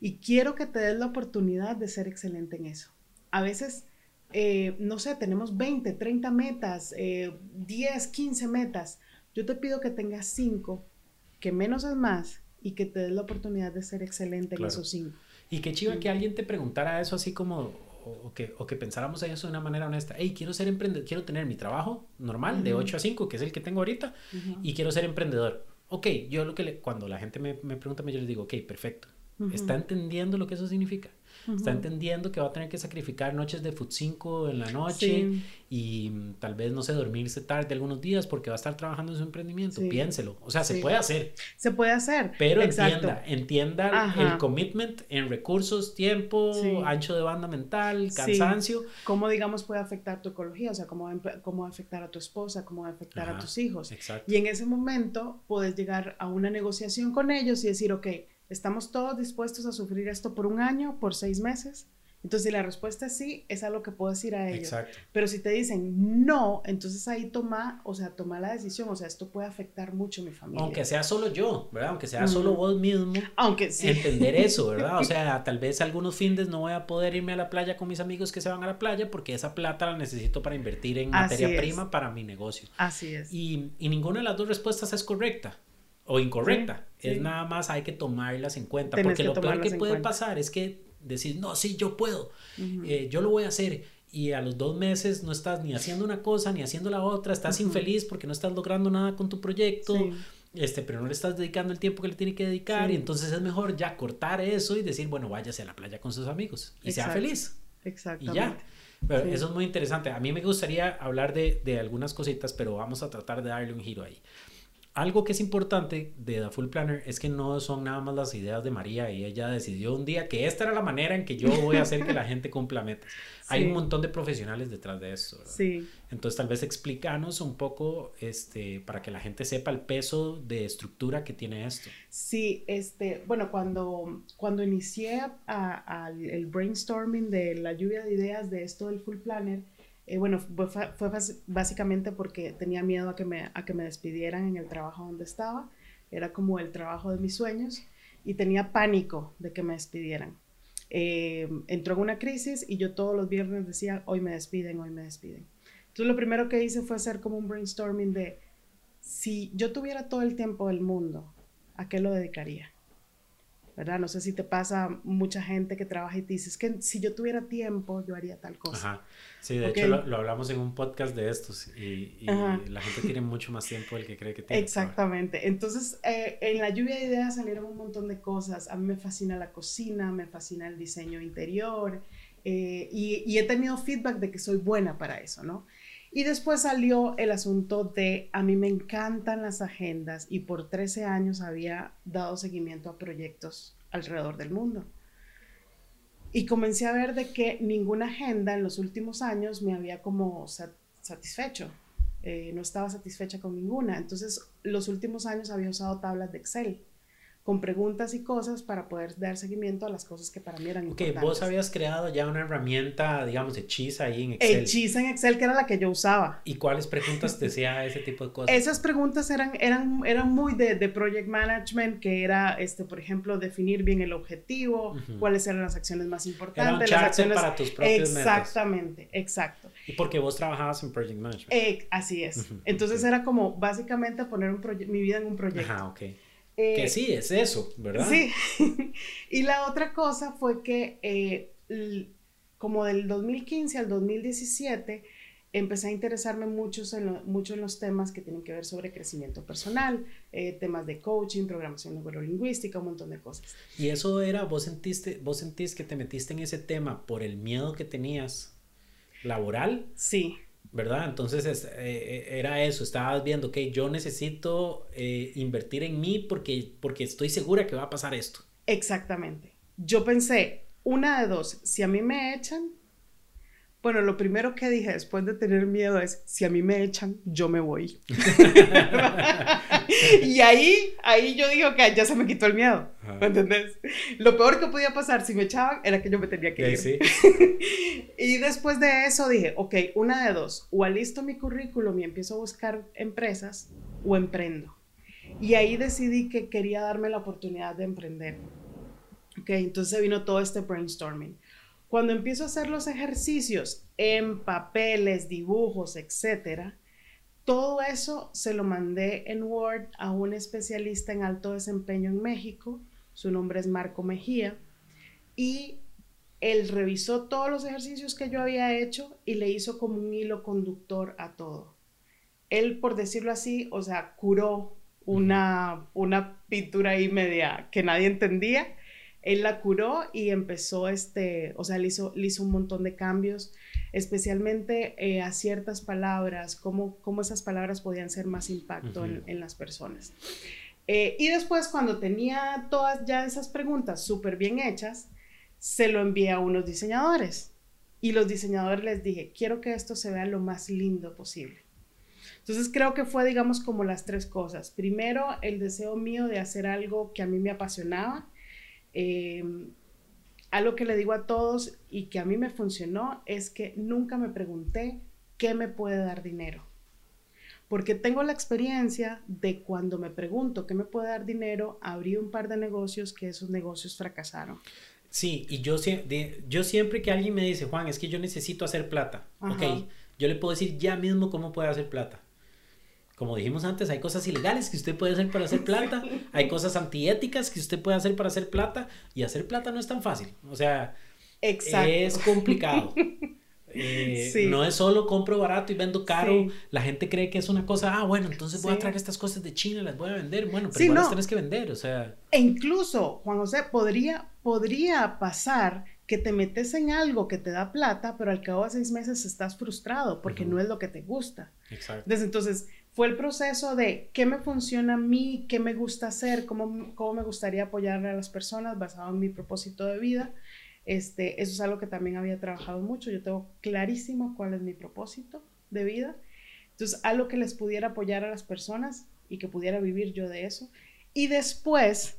Y quiero que te des la oportunidad de ser excelente en eso. A veces, eh, no sé, tenemos 20, 30 metas, 10, eh, 15 metas. Yo te pido que tengas cinco, que menos es más, y que te des la oportunidad de ser excelente en esos cinco. Y qué chiva que alguien te preguntara eso así como, o, que, o que pensáramos en eso de una manera honesta. Hey, quiero ser emprendedor, quiero tener mi trabajo normal de 8 a 5, que es el que tengo ahorita, y quiero ser emprendedor. Ok, yo lo que le, cuando la gente me, me pregunta, yo les digo, ok, perfecto. ¿Está entendiendo lo que eso significa? Está entendiendo que va a tener que sacrificar noches de Foot 5 en la noche y mm, tal vez, no sé, dormirse tarde algunos días porque va a estar trabajando en su emprendimiento. Piénselo. O sea, se puede hacer. Se puede hacer. Pero entienda, entienda el commitment en recursos, tiempo, ancho de banda mental, cansancio. ¿Cómo, digamos, puede afectar tu ecología? O sea, cómo, cómo va a afectar a tu esposa, cómo va a afectar a tus hijos. Y en ese momento puedes llegar a una negociación con ellos y decir, ok, ¿Estamos todos dispuestos a sufrir esto por un año, por seis meses? Entonces, si la respuesta es sí, es algo que puedo decir a ellos. Exacto. Pero si te dicen no, entonces ahí toma, o sea, toma la decisión, o sea, esto puede afectar mucho a mi familia. Aunque sea solo yo, ¿verdad? Aunque sea solo vos mismo. Aunque sí. Entender eso, ¿verdad? O sea, tal vez algunos fines no voy a poder irme a la playa con mis amigos que se van a la playa porque esa plata la necesito para invertir en materia prima para mi negocio. Así es. Y, y ninguna de las dos respuestas es correcta o incorrecta. Es nada más hay que tomarlas en cuenta. porque lo peor que puede pasar es que decir, no, sí, yo puedo, eh, yo lo voy a hacer. Y a los dos meses no estás ni haciendo una cosa ni haciendo la otra, estás infeliz porque no estás logrando nada con tu proyecto. Este, pero no le estás dedicando el tiempo que le tiene que dedicar y entonces es mejor ya cortar eso y decir, bueno, váyase a la playa con sus amigos y sea feliz. Exactamente. Y ya. Pero eso es muy interesante. A mí me gustaría hablar de, de, algunas cositas, pero vamos a tratar de darle un giro ahí algo que es importante de The Full Planner es que no son nada más las ideas de María y ella decidió un día que esta era la manera en que yo voy a hacer que la gente cumpla metas. Hay un montón de profesionales detrás de eso. Sí. Entonces tal vez explícanos un poco este, para que la gente sepa el peso de estructura que tiene esto. Sí, este, bueno, cuando, cuando inicié el brainstorming de la lluvia de ideas de esto del Full Planner, eh, bueno, fue, básicamente porque tenía miedo a que, me, a que me despidieran en el trabajo donde estaba. Era como el trabajo de mis sueños y tenía pánico de que me despidieran. Eh, entró en una crisis y yo todos los viernes decía, hoy me despiden, hoy me despiden. Entonces lo primero que hice fue hacer como un brainstorming de, si yo tuviera todo el tiempo del mundo, ¿a qué lo dedicaría? ¿Verdad? No sé si te pasa mucha gente que trabaja y te dices que si yo tuviera tiempo, yo haría tal cosa. Ajá. Sí, de hecho lo, hablamos en un podcast de estos y, la gente tiene mucho más tiempo del que cree que tiene. Exactamente. Entonces, eh, en la lluvia de ideas salieron un montón de cosas. A mí me fascina la cocina, me fascina el diseño interior eh, y, y he tenido feedback de que soy buena para eso, ¿no? Y después salió el asunto de, a mí me encantan las agendas y por 13 años había dado seguimiento a proyectos alrededor del mundo. Y comencé a ver de que ninguna agenda en los últimos años me había como satisfecho. Eh, no estaba satisfecha con ninguna. Entonces, los últimos años había usado tablas de Excel con preguntas y cosas para poder dar seguimiento a las cosas que para mí eran okay, importantes. vos habías creado ya una herramienta, digamos, hechiza ahí en Excel. Hechiza en Excel, que era la que yo usaba. ¿Y cuáles preguntas te hacía ese tipo de cosas? Esas preguntas eran, eran, eran muy de, de project management, que era, este, por ejemplo, definir bien el objetivo, cuáles eran las acciones más importantes. Era las acciones... para tus propios Exactamente, exacto. Y porque vos trabajabas en project management. Eh, así es. Entonces era como básicamente poner un mi vida en un proyecto. Ajá, ok que eh, sí, es eso, ¿verdad? Sí. y la otra cosa fue que eh, como del 2015 al 2017 empecé a interesarme mucho en, mucho en los temas que tienen que ver sobre crecimiento personal, eh, temas de coaching, programación neurolingüística, un montón de cosas. Y eso era, vos sentiste, vos sentís que te metiste en ese tema por el miedo que tenías laboral. Sí. ¿Verdad? Entonces eh, eh, era eso, estabas viendo, que yo necesito eh, invertir en mí porque, porque estoy segura que va a pasar esto. Exactamente. Yo pensé, una de dos, si a mí me echan, Bueno, lo primero que dije después de tener miedo es, si a mí me echan, yo me voy. y ahí, ahí yo digo que ya se me quitó el miedo, ¿me entendés? Lo peor que podía pasar si me echaban era que yo me tenía que ir. y después de eso dije, ok, una de dos, o alisto mi currículum y empiezo a buscar empresas, o emprendo. Y ahí decidí que quería darme la oportunidad de emprender. Ok, entonces vino todo este brainstorming. Cuando empiezo a hacer los ejercicios en papeles, dibujos, etcétera, todo eso se lo mandé en Word a un especialista en alto desempeño en México. Su nombre es Marco Mejía. Y él revisó todos los ejercicios que yo había hecho y le hizo como un hilo conductor a todo. Él, por decirlo así, o sea, curó una, una pintura ahí media que nadie entendía él la curó y empezó, este, o sea, le hizo, hizo un montón de cambios, especialmente eh, a ciertas palabras, cómo, cómo, esas palabras podían ser más impacto en, las personas. Eh, y después, cuando tenía todas ya esas preguntas súper bien hechas, se lo envié a unos diseñadores. Y los diseñadores les dije, quiero que esto se vea lo más lindo posible. Entonces creo que fue, digamos, como las tres cosas. Primero, el deseo mío de hacer algo que a mí me apasionaba eh, algo que le digo a todos y que a mí me funcionó es que nunca me pregunté qué me puede dar dinero. Porque tengo la experiencia de cuando me pregunto qué me puede dar dinero, abrí un par de negocios que esos negocios fracasaron. Sí, y yo, yo siempre que alguien me dice, Juan, es que yo necesito hacer plata, ok, yo le puedo decir ya mismo cómo puede hacer plata como dijimos antes, hay cosas ilegales que usted puede hacer para hacer plata, hay cosas antiéticas que usted puede hacer para hacer plata, y hacer plata no es tan fácil. O sea, es complicado. Eh, no es solo compro barato y vendo caro. La gente cree que es una cosa, ah, bueno, entonces voy a traer estas cosas de China, las voy a vender. Bueno, pero igual las tienes que vender, o sea. E incluso, Juan José, podría, podría pasar que te metes en algo que te da plata, pero al cabo de seis meses estás frustrado porque no es lo que te gusta. Exacto. Desde entonces, fue el proceso de qué me funciona a mí, qué me gusta hacer, cómo, cómo me gustaría apoyar a las personas basado en mi propósito de vida. Este, eso es algo que también había trabajado mucho. Yo tengo clarísimo cuál es mi propósito de vida. Entonces, algo que les pudiera apoyar a las personas y que pudiera vivir yo de eso. Y después,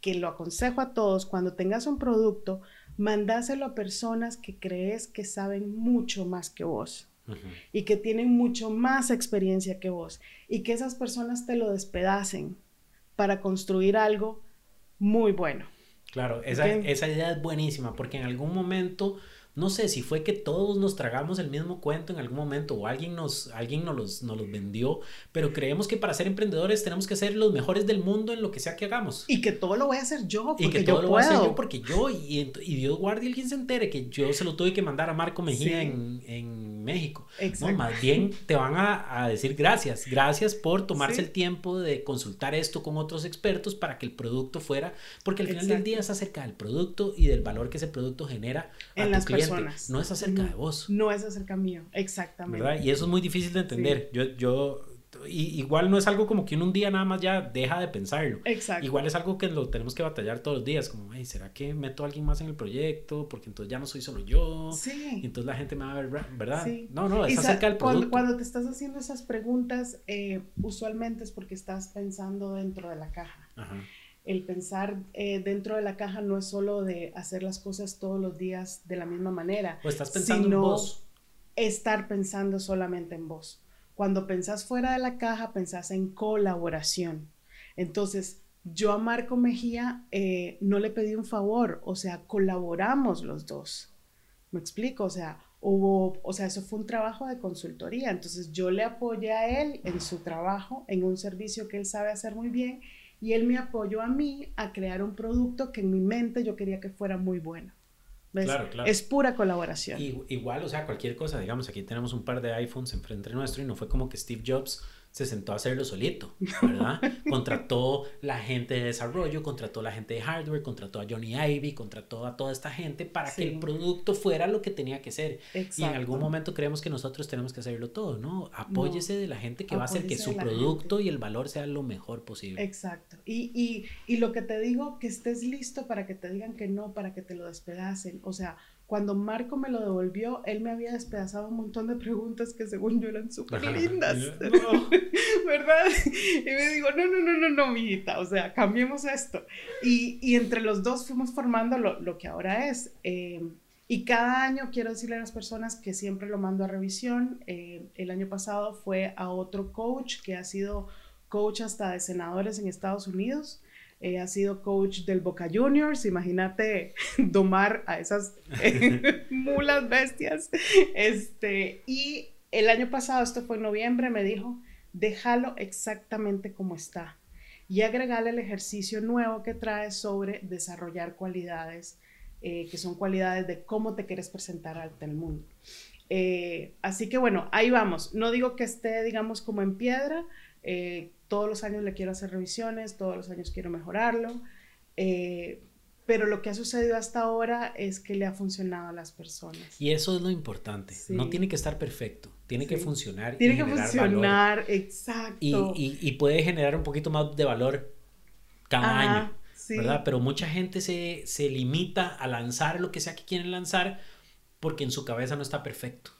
que lo aconsejo a todos, cuando tengas un producto, mandáselo a personas que crees que saben mucho más que vos y que tienen mucho más experiencia que vos y que esas personas te lo despedacen para construir algo muy bueno. Claro, esa, esa idea es buenísima porque en algún momento no sé si fue que todos nos tragamos el mismo cuento en algún momento o alguien nos, alguien nos, los, nos los vendió, pero creemos que para ser emprendedores tenemos que ser los mejores del mundo en lo que sea que hagamos. Y que todo lo voy a hacer yo, porque y que todo lo voy a hacer yo porque yo, y, y Dios guarde alguien se entere que yo se lo tuve que mandar a Marco Mejía en, en, México. No, más bien te van a, a decir gracias, gracias por tomarse el tiempo de consultar esto con otros expertos para que el producto fuera, porque al final del día es acerca del producto y del valor que ese producto genera a en las no es acerca de vos. No es acerca mío, exactamente. Y eso es muy difícil de entender. Yo, yo, igual no es algo como que uno un día nada más ya deja de pensarlo. Exacto. Igual es algo que lo tenemos que batallar todos los días, como, ¿será que meto a alguien más en el proyecto? Porque entonces ya no soy solo yo. Sí. Y entonces la gente me va a ver, ¿verdad? Sí. No, no, es acerca del producto. Cuando, te estás haciendo esas preguntas, eh, usualmente es porque estás pensando dentro de la caja. Ajá el pensar eh, dentro de la caja no es solo de hacer las cosas todos los días de la misma manera. O estás pensando en vos. Estar pensando solamente en vos. Cuando pensás fuera de la caja, pensás en colaboración. Entonces, yo a Marco Mejía eh, no le pedí un favor, o sea, colaboramos los dos. ¿Me explico? O sea, hubo, o sea, eso fue un trabajo de consultoría. Entonces, yo le apoyé a él en su trabajo, en un servicio que él sabe hacer muy bien y él me apoyó a mí a crear un producto que en mi mente yo quería que fuera muy bueno. Claro, claro. Es pura colaboración. igual, o sea, cualquier cosa, digamos, aquí tenemos un par de iPhones enfrente nuestro y no fue como que Steve Jobs se sentó a hacerlo solito, ¿verdad? contrató la gente de desarrollo, contrató la gente de hardware, contrató a Johnny Ivy, contrató a toda esta gente para que el producto fuera lo que tenía que ser. Y en algún momento creemos que nosotros tenemos que hacerlo todo, ¿no? Apóyese de la gente que va a hacer que su producto y el valor sea lo mejor posible. Exacto. Y, y, y lo que te digo, que estés listo para que te digan que no, para que te lo despedacen. O sea, cuando Marco me lo devolvió, él me había despedazado un montón de preguntas que según yo eran súper lindas, ¿verdad? Y me dijo, no, no, no, no, no, mijita, o sea, cambiemos esto. Y, y entre los dos fuimos formando lo, lo que ahora es. Eh, y cada año quiero decirle a las personas que siempre lo mando a revisión. Eh, el año pasado fue a otro coach que ha sido coach hasta de senadores en Estados Unidos. Eh, ha sido coach del Boca Juniors, imagínate domar a esas mulas bestias. Este, y el año pasado, esto fue en noviembre, me dijo, déjalo exactamente como está y agregarle el ejercicio nuevo que trae sobre desarrollar cualidades, eh, que son cualidades de cómo te quieres presentar ante el mundo. Eh, así que bueno, ahí vamos. No digo que esté, digamos, como en piedra, eh, todos los años le quiero hacer revisiones, todos los años quiero mejorarlo, eh, pero lo que ha sucedido hasta ahora es que le ha funcionado a las personas. Y eso es lo importante, no tiene que estar perfecto, tiene que funcionar. Tiene que funcionar, exacto. Y, y, puede generar un poquito más de valor cada año. ¿verdad? Pero mucha gente se, se limita a lanzar lo que sea que quieren lanzar porque en su cabeza no está perfecto.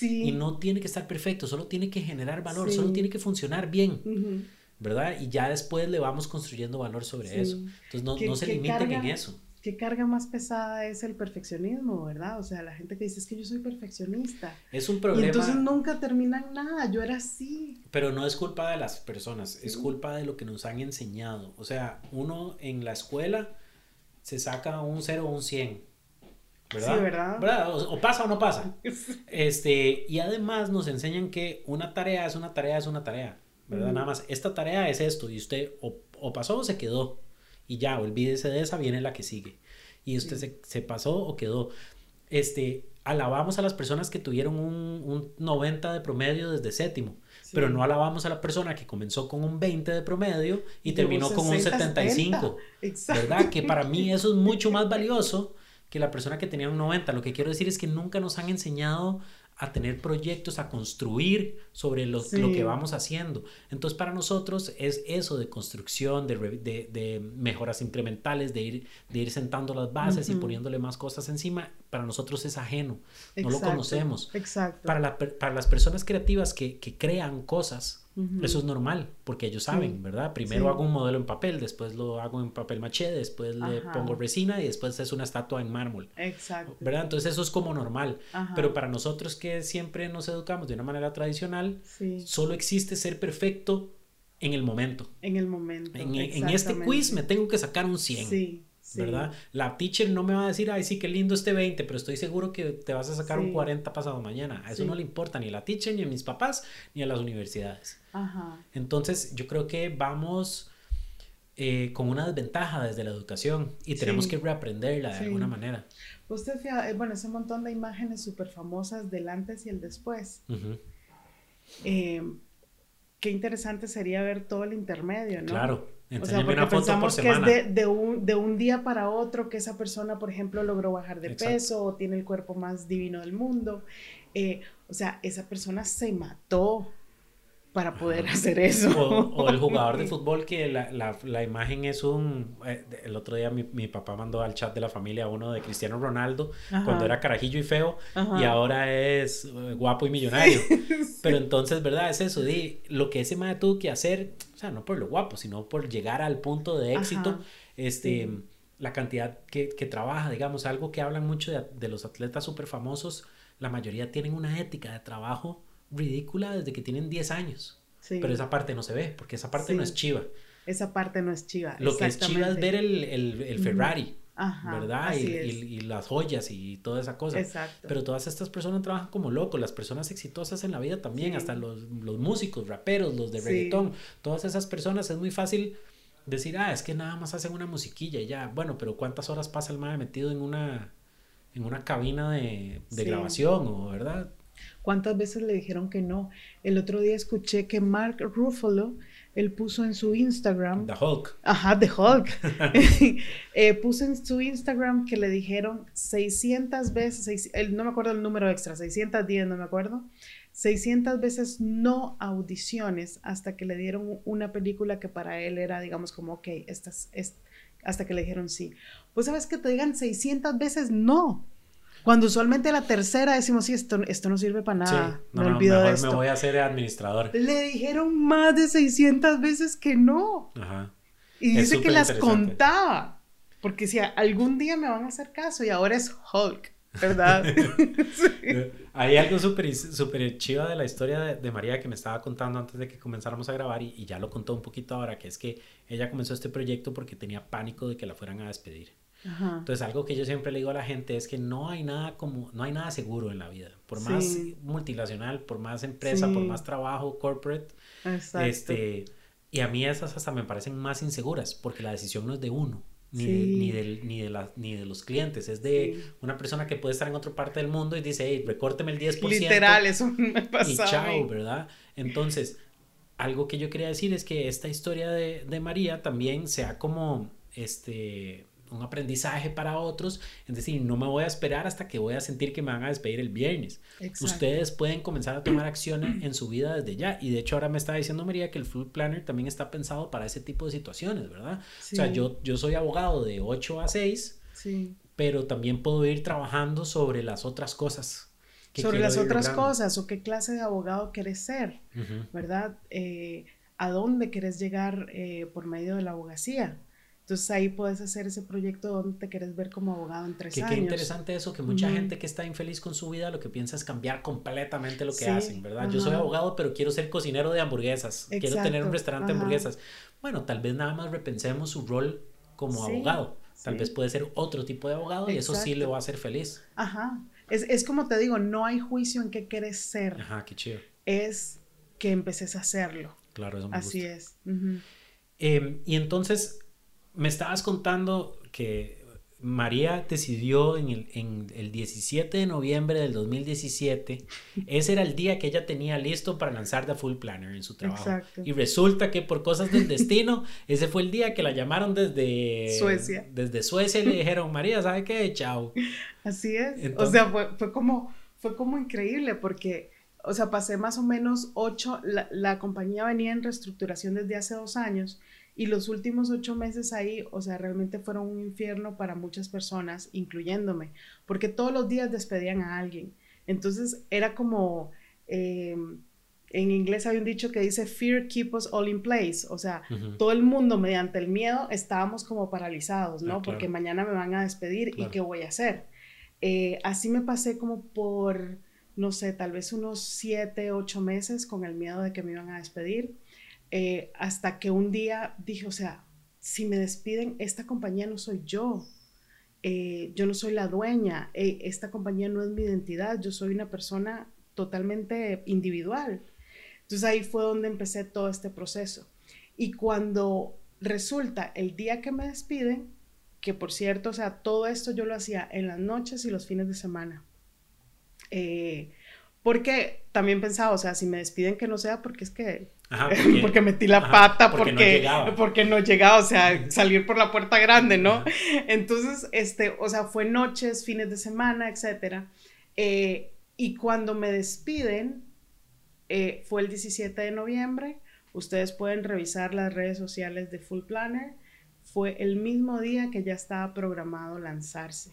Y no tiene que estar perfecto, solo tiene que generar valor, solo tiene que funcionar bien. ¿Verdad? Y ya después le vamos construyendo valor sobre eso. Entonces no, no se limiten en eso. ¿Qué carga más pesada es el perfeccionismo, verdad? O sea, la gente que dice es que yo soy perfeccionista. Es un problema. Y entonces nunca terminan nada, yo era así. Pero no es culpa de las personas, es culpa de lo que nos han enseñado. O sea, uno en la escuela se saca un 0 o un 100 ¿verdad? Sí, ¿verdad? O, pasa o no pasa. Este, y además nos enseñan que una tarea es una tarea, es una tarea, ¿verdad? Nada más, esta tarea es esto y usted o, pasó o se quedó y ya, olvídese de esa, viene la que sigue. Y usted se, se, pasó o quedó. Este, alabamos a las personas que tuvieron un, un 90 de promedio desde séptimo. Pero no alabamos a la persona que comenzó con un 20 de promedio y, terminó con un 75. ¿Verdad? Que para mí eso es mucho más valioso que la persona que tenía un 90. Lo que quiero decir es que nunca nos han enseñado a tener proyectos, a construir sobre lo, lo, que vamos haciendo. Entonces, para nosotros es eso de construcción, de, de, de mejoras incrementales, de ir, de ir sentando las bases y poniéndole más cosas encima. Para nosotros es ajeno, no lo conocemos. Exacto. Para, la, para las personas creativas que, que crean cosas, eso es normal, porque ellos saben, ¿verdad? Primero hago un modelo en papel, después lo hago en papel maché, después le pongo resina y después es una estatua en mármol. Exacto. ¿Verdad? Entonces eso es como normal. Pero para nosotros que siempre nos educamos de una manera tradicional, solo existe ser perfecto en el momento. En el momento. En, en, este quiz me tengo que sacar un 100. Sí. ¿Verdad? La teacher no me va a decir, ay, sí, qué lindo este 20, pero estoy seguro que te vas a sacar un 40 pasado mañana. A eso no le importa ni a la teacher, ni a mis papás, ni a las universidades. Entonces, yo creo que vamos eh, con una desventaja desde la educación y tenemos que reaprenderla de alguna manera. Usted, fija, eh, bueno, ese montón de imágenes súper famosas del antes y el después. Eh, qué interesante sería ver todo el intermedio, ¿no? Claro o sea, porque pensamos que es de, un, de, un, día para otro que esa persona, por ejemplo, logró bajar de peso o tiene el cuerpo más divino del mundo. Eh, o sea, esa persona se mató para poder hacer eso. O, el jugador de fútbol que la, la, la imagen es un... Eh, el otro día mi, mi, papá mandó al chat de la familia uno de Cristiano Ronaldo cuando era carajillo y feo y ahora es eh, guapo y millonario. Pero entonces, ¿verdad? Es eso, di, lo que ese madre tuvo que hacer, o sea, no por lo guapo, sino por llegar al punto de éxito, este... La cantidad que, que, trabaja, digamos, algo que hablan mucho de, de los atletas súper famosos, la mayoría tienen una ética de trabajo ridícula desde que tienen 10 años. Pero esa parte no se ve, porque esa parte no es chiva. Esa parte no es chiva. Lo que es chiva es ver el, el, Ferrari. ¿verdad? Y, y, las joyas y toda esa cosa. Exacto. Pero todas estas personas trabajan como locos, las personas exitosas en la vida también, hasta los, los, músicos, raperos, los de reggaetón, todas esas personas es muy fácil decir, ah, es que nada más hacen una musiquilla y ya, bueno, pero ¿cuántas horas pasa el madre metido en una, en una cabina de, de grabación o, verdad? ¿Cuántas veces le dijeron que no? El otro día escuché que Mark Ruffalo, él puso en su Instagram. The Hulk. Ajá, The Hulk. eh, puso en su Instagram que le dijeron 600 veces, no me acuerdo el número extra, 610, no me acuerdo. 600 veces no audiciones hasta que le dieron una película que para él era, digamos, como, ok, esta es, hasta que le dijeron sí. Pues sabes que te digan 600 veces no Cuando usualmente la tercera decimos, sí, esto, esto no sirve para nada. no, me no, olvido mejor de esto. me voy a hacer administrador. Le dijeron más de 600 veces que no. Ajá. Y Es dice que las contaba. Porque si algún día me van a hacer caso y ahora es Hulk, ¿verdad? Sí. Hay algo súper súper chiva de la historia de, de María que me estaba contando antes de que comenzáramos a grabar y, y ya lo contó un poquito ahora, que es que ella comenzó este proyecto porque tenía pánico de que la fueran a despedir. Ajá. Entonces, algo que yo siempre le digo a la gente es que no hay nada como, no hay nada seguro en la vida. Por más Sí. multinacional, por más empresa, por Sí. más trabajo, corporate, Exacto. este, y a mí esas hasta me parecen más inseguras, porque la decisión no es de uno, ni, de, Sí. ni, del- ni, de la- ni de los clientes, es de Sí. una persona que puede estar en otra parte del mundo y dice, hey, recórteme el 10%. Literal, eso me y pasaba. a chao. ¿verdad? Entonces, algo que yo quería decir es que esta historia de, de María también sea como este un aprendizaje para otros, es decir, no me voy a esperar hasta que voy a sentir que me van a despedir el viernes. Exacto. Ustedes pueden comenzar a tomar acciones en su vida desde ya. Y de hecho ahora me está diciendo María que el Full Planner también está pensado para ese tipo de situaciones, ¿verdad? O sea, yo, yo soy abogado de 8 a 6, Sí. pero también puedo ir trabajando sobre las otras cosas. Sobre las otras logrando. cosas o qué clase de abogado quieres ser. ¿verdad? Eh, ¿A dónde quieres llegar eh, por medio de la abogacía? Entonces ahí puedes hacer ese proyecto donde te quieres ver como abogado en tres Que qué años. interesante eso, que mucha Ujú. gente que está infeliz con su vida lo que piensa es cambiar completamente lo que Sí, hacen, ¿verdad? Yo soy abogado, pero quiero ser cocinero de hamburguesas, quiero tener un Exacto, restaurante de ajá. hamburguesas. Bueno, tal vez nada más repensemos su rol como Sí, abogado. Tal sí. vez puede ser otro tipo de abogado y eso sí le Exacto. va a hacer feliz. Ajá. Es, es como te digo, no hay juicio en qué quieres ser, Ajá, qué chido. es que empeces a hacerlo. Claro, eso me Así gusta. es. Eh, y entonces me estabas contando que María decidió en el, en el 17 de noviembre del 2017, ese era el día que ella tenía listo para lanzar The Full Planner en su trabajo. Exacto. Y resulta que por cosas del destino, ese fue el día que la llamaron desde Suecia. Desde Suecia y le dijeron, María, ¿sabe qué? Chao. Así es. o sea, fue, fue como, fue como increíble porque, o sea, pasé más o menos ocho, la, la compañía venía en reestructuración desde hace dos años y los últimos ocho meses ahí, o sea, realmente fueron un infierno para muchas personas, incluyéndome, porque todos los días despedían a alguien. Entonces era como, eh, en inglés hay un dicho que dice, fear keep us all in place, o sea, todo el mundo mediante el miedo estábamos como paralizados, ¿no? Ah, claro. Porque mañana me van a despedir Claro. y qué voy a hacer. Eh, así me pasé como por, no sé, tal vez unos siete, ocho meses con el miedo de que me iban a despedir, eh, hasta que un día dije, o sea, si me despiden, esta compañía no soy yo. Eh, yo no soy la dueña, eh, esta compañía no es mi identidad, yo soy una persona totalmente individual. Entonces ahí fue donde empecé todo este proceso. Y cuando resulta el día que me despiden, que por cierto, o sea, todo esto yo lo hacía en las noches y los fines de semana. Eh, porque también pensaba, o sea, si me despiden que no sea porque es que Ajá, porque, metí la ajá, pata, porque porque, no llegaba. porque no llegaba, o sea, salir por la puerta grande, ¿no? Entonces, este, o sea, fue noches, fines de semana, etcétera. Eh, y cuando me despiden, eh, fue el 17 de noviembre. Ustedes pueden revisar las redes sociales de Full Planner. Fue el mismo día que ya estaba programado lanzarse.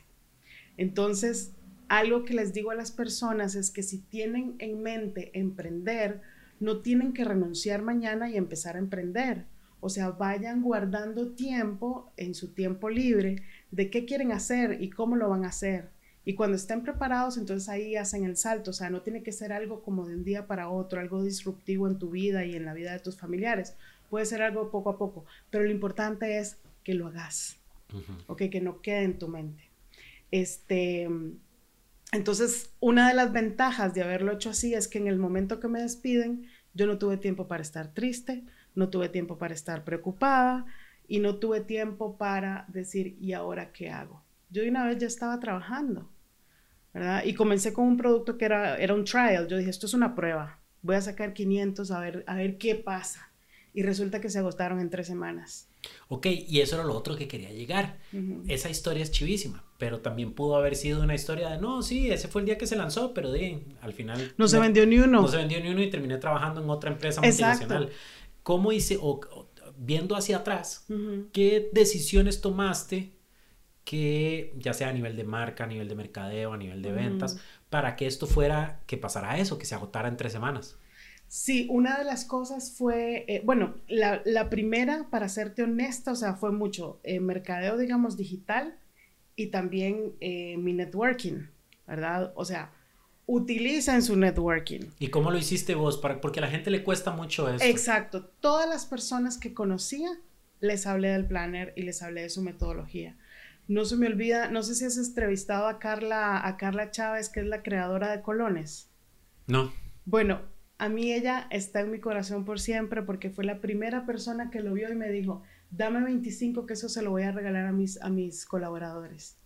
Entonces, algo que les digo a las personas es que si tienen en mente emprender, no tienen que renunciar mañana y empezar a emprender. O sea, vayan guardando tiempo en su tiempo libre de qué quieren hacer y cómo lo van a hacer. Y cuando estén preparados, entonces ahí hacen el salto. O sea, no tiene que ser algo como de un día para otro, algo disruptivo en tu vida y en la vida de tus familiares. Puede ser algo poco a poco, pero lo importante es que lo hagas, Ujú. ¿ok? Que no quede en tu mente. Este, entonces, una de las ventajas de haberlo hecho así es que en el momento que me despiden, yo no tuve tiempo para estar triste, no tuve tiempo para estar preocupada y no tuve tiempo para decir, ¿y ahora qué hago? Yo de una vez ya estaba trabajando, ¿verdad? Y comencé con un producto que era, era un trial. Yo dije, esto es una prueba, voy a sacar 500 a ver, a ver qué pasa. Y resulta que se agotaron en tres semanas. Ok, y eso era lo otro que quería llegar. Esa historia es chivísima, pero también pudo haber sido una historia de, no, sí, ese fue el día que se lanzó, pero de, al final... No se vendió ni uno. No se vendió ni uno y terminé trabajando en otra empresa Exacto. multinacional. ¿Cómo hice, o, o- viendo hacia atrás, qué decisiones tomaste que ya sea a nivel de marca, a nivel de mercadeo, a nivel de ventas, para que esto fuera, que pasara eso, que se agotara en tres semanas? Sí, una de las cosas fue, eh, bueno, la, la, primera, para serte honesta, o sea, fue mucho eh, mercadeo, digamos, digital y también eh, mi networking, ¿verdad? O sea, utilizan su networking. ¿Y cómo lo hiciste vos? Para, porque a la gente le cuesta mucho eso. Exacto. Todas las personas que conocía, les hablé del planner y les hablé de su metodología. No se me olvida, no sé si has entrevistado a Carla, a Carla Chávez, que es la creadora de Colones. No. Bueno, a mí ella está en mi corazón por siempre porque fue la primera persona que lo vio y me dijo, dame 25 que eso se lo voy a regalar a mis, a mis colaboradores.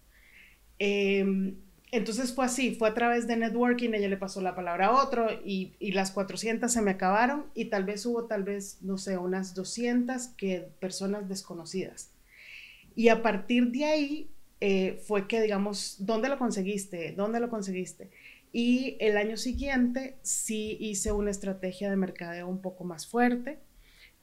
Em, entonces fue así, fue a través de networking, ella le pasó la palabra a otro y, y, las 400 se me acabaron y tal vez hubo tal vez, no sé, unas 200 que personas desconocidas. Y a partir de ahí eh, fue que, digamos, ¿dónde lo conseguiste? ¿Dónde lo conseguiste? Y el año siguiente sí hice una estrategia de mercadeo un poco más fuerte.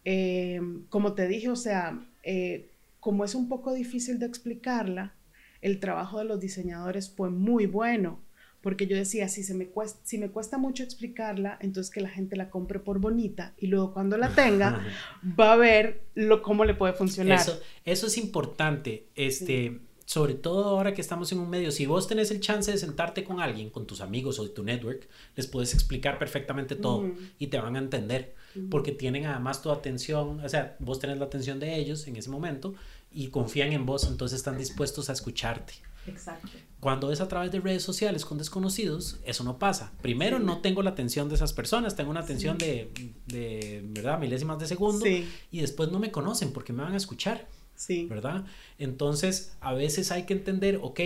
Eh, como te dije, o sea, eh, como es un poco difícil de explicarla, el trabajo de los diseñadores fue muy bueno, porque yo decía, si, se me cuesta, si me cuesta mucho explicarla, entonces que la gente la compre por bonita y luego cuando la tenga va a ver lo, cómo le puede funcionar. Eso, eso es importante, este, sobre todo ahora que estamos en un medio, si vos tenés el chance de sentarte con alguien, con tus amigos o de tu network, les puedes explicar perfectamente todo y te van a entender, porque tienen además tu atención, o sea, vos tenés la atención de ellos en ese momento y confían en vos, entonces están dispuestos a escucharte. Exacto. Cuando es a través de redes sociales con desconocidos, eso no pasa. Primero, no tengo la atención de esas personas, tengo una atención de, de, ¿verdad? Milésimas de segundo. Y después no me conocen porque me van a escuchar. Sí. ¿Verdad? Entonces, a veces hay que entender, ok,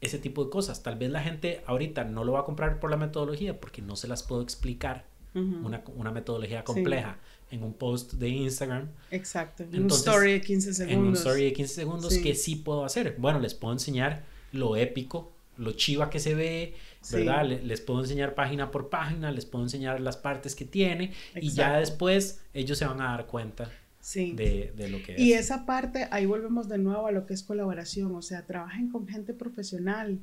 ese tipo de cosas. Tal vez la gente ahorita no lo va a comprar por la metodología porque no se las puedo explicar. una, una, metodología compleja en un post de Instagram. Exacto. En un story de 15 segundos. En un story de 15 segundos, que sí puedo hacer? Bueno, les puedo enseñar lo épico, lo chiva que se ve, ¿verdad? Les puedo enseñar página por página, les puedo enseñar las partes que tiene y ya después ellos se van a dar cuenta de, de, lo que es. Y esa parte, ahí volvemos de nuevo a lo que es colaboración, o sea, trabajen con gente profesional.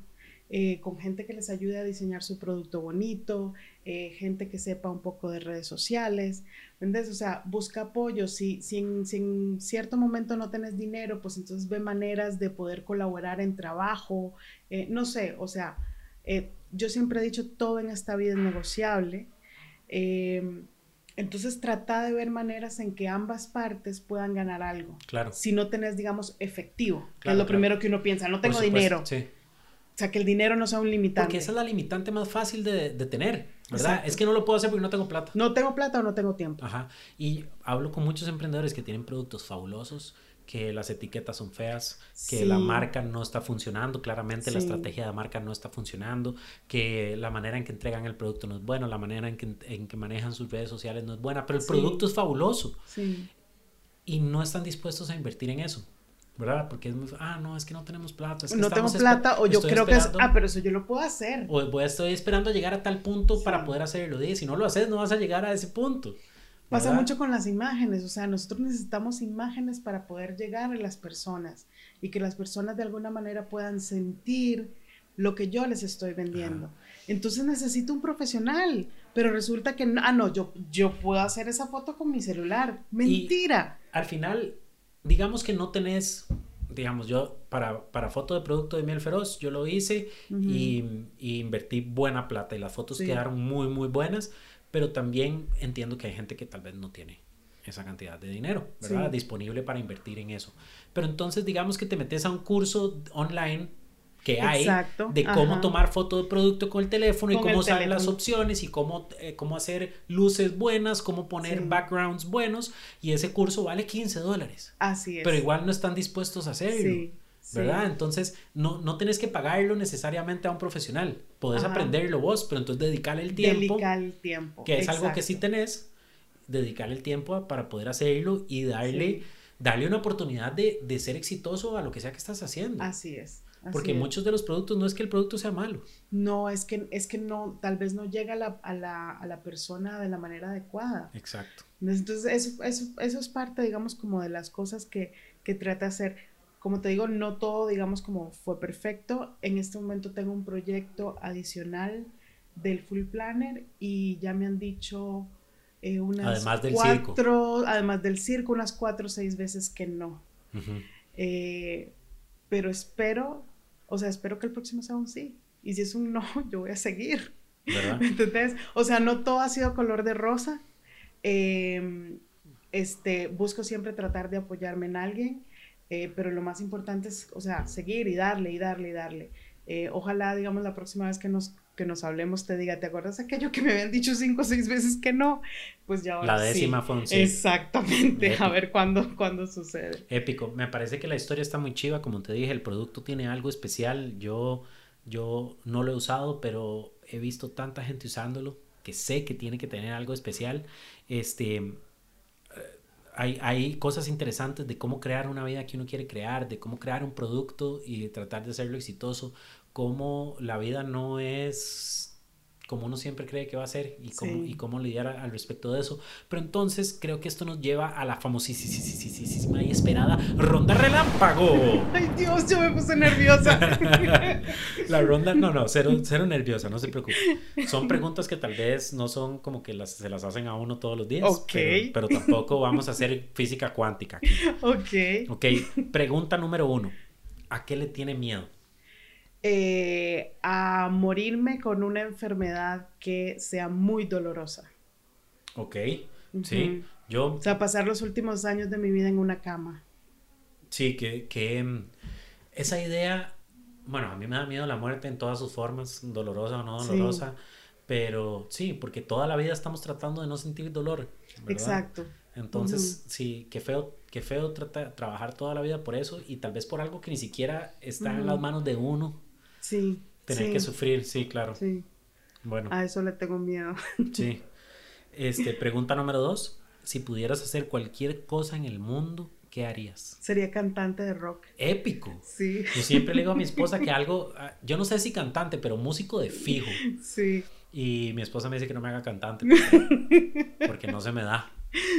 Eh, con gente que les ayude a diseñar su producto bonito, eh, gente que sepa un poco de redes sociales, ¿entiendes? O sea, busca apoyo. Si, si, en, cierto momento no tenés dinero, pues entonces ve maneras de poder colaborar en trabajo, eh, no sé, o sea, yo siempre he dicho, todo en esta vida es negociable. Entonces trata de ver maneras en que ambas partes puedan ganar algo. Claro. Si no tenés, digamos, efectivo, que es lo primero que uno piensa, no tengo dinero. Sí. O sea, que el dinero no sea un limitante. Porque esa es la limitante más fácil de, de tener, ¿verdad? Es que no lo puedo hacer porque no tengo plata. No tengo plata o no tengo tiempo. Ajá. Y hablo con muchos emprendedores que tienen productos fabulosos, que las etiquetas son feas, que la marca no está funcionando, claramente la estrategia de marca no está funcionando, que la manera en que entregan el producto no es buena, la manera en que, en que manejan sus redes sociales no es buena, pero el producto es fabuloso. Sí. Y no están dispuestos a invertir en eso. ¿verdad? Porque es muy, ah, no, es que no tenemos plata. Es que no tengo plata o yo creo que es, ah, pero eso yo lo puedo hacer. O voy, estoy esperando llegar a tal punto para poder hacerlo. Y si no lo haces, no vas a llegar a ese punto. Pasa mucho con las imágenes, o sea, nosotros necesitamos imágenes para poder llegar a las personas y que las personas de alguna manera puedan sentir lo que yo les estoy vendiendo. Entonces necesito un profesional, pero resulta que, ah, no, yo, yo puedo hacer esa foto con mi celular. Mentira. al final, digamos que no tenés, digamos, yo para, para foto de producto de miel feroz, yo lo hice y, invertí buena plata y las fotos quedaron muy, muy buenas, pero también entiendo que hay gente que tal vez no tiene esa cantidad de dinero, ¿verdad? Disponible para invertir en eso. Pero entonces digamos que te metes a un curso online que hay de cómo tomar foto de producto con el teléfono y cómo saben las opciones y cómo, eh, cómo hacer luces buenas, cómo poner backgrounds buenos y ese curso vale 15 dólares. Así es. Pero igual no están dispuestos a hacerlo. ¿Verdad? Entonces, no, no tienes que pagarlo necesariamente a un profesional. Podés aprenderlo vos, pero entonces dedicarle el tiempo. Dedicar el tiempo. Que es algo que sí tenés, dedicar el tiempo para poder hacerlo y darle, darle una oportunidad de, de ser exitoso a lo que sea que estás haciendo. Así es. Porque muchos de los productos no es que el producto sea malo. No, es que, es que no, tal vez no llega a la, a la, a la persona de la manera adecuada. Exacto. Entonces, eso, eso, eso, es parte, digamos, como de las cosas que, que trata de hacer. Como te digo, no todo, digamos, como fue perfecto. En este momento tengo un proyecto adicional del Full Planner y ya me han dicho eh, unas Además del cuatro, circo. además del circo, unas cuatro o seis veces que no. Eh, pero espero, o sea, espero que el próximo sea un sí. Y si es un no, yo voy a seguir. ¿Verdad? ¿Entendés? O sea, no todo ha sido color de rosa. Eh, este, busco siempre tratar de apoyarme en alguien, eh, pero lo más importante es, o sea, seguir y darle y darle y darle. Eh, ojalá, digamos, la próxima vez que nos, que nos hablemos te diga, ¿te acuerdas aquello que me habían dicho cinco o seis veces que no? Pues ya ahora La décima sí. fue un sí. Exactamente, Épico. a ver cuándo, cuándo sucede. Épico. Me parece que la historia está muy chiva. Como te dije, el producto tiene algo especial. Yo, yo no lo he usado, pero he visto tanta gente usándolo que sé que tiene que tener algo especial. Este, hay, cosas interesantes de cómo crear una vida que uno quiere crear, de cómo crear un producto y tratar de hacerlo exitoso. Cómo la vida no es como uno siempre cree que va a ser y cómo, Sí. y cómo lidiar a- al respecto de eso. Pero entonces creo que esto nos lleva a la famosísima y esperada ronda relámpago. Ay Dios, yo me puse nerviosa. La ronda, no, no, cero, cero nerviosa, no se preocupe. Son preguntas que tal vez no son como que las, se las hacen a uno todos los días. Ok. Pero, pero tampoco vamos a hacer física cuántica aquí. ok. Ok, pregunta número uno. ¿A qué le tiene miedo? Eh, a morirme con una enfermedad que sea muy dolorosa. Ok, sí. Yo O sea, pasar los últimos años de mi vida en una cama. Sí, que, que mm, esa idea, bueno, a mí me da miedo la muerte en todas sus formas, dolorosa o no Sí. dolorosa, pero sí, porque toda la vida estamos tratando de no sentir dolor. ¿verdad? Exacto. Entonces, sí, qué feo, qué feo trata- trabajar toda la vida por eso y tal vez por algo que ni siquiera está en las manos de uno, Sí. Tener sí, que sufrir, sí, claro. Sí. Bueno, A eso le tengo miedo. sí. Este, pregunta número dos, si pudieras hacer cualquier cosa en el mundo, ¿qué harías? Sería cantante de rock. Épico. Sí. Yo siempre le digo a mi esposa que algo, ah, yo no sé si cantante, pero músico de fijo. Sí. Y mi esposa me dice que no me haga cantante porque, porque no se me da.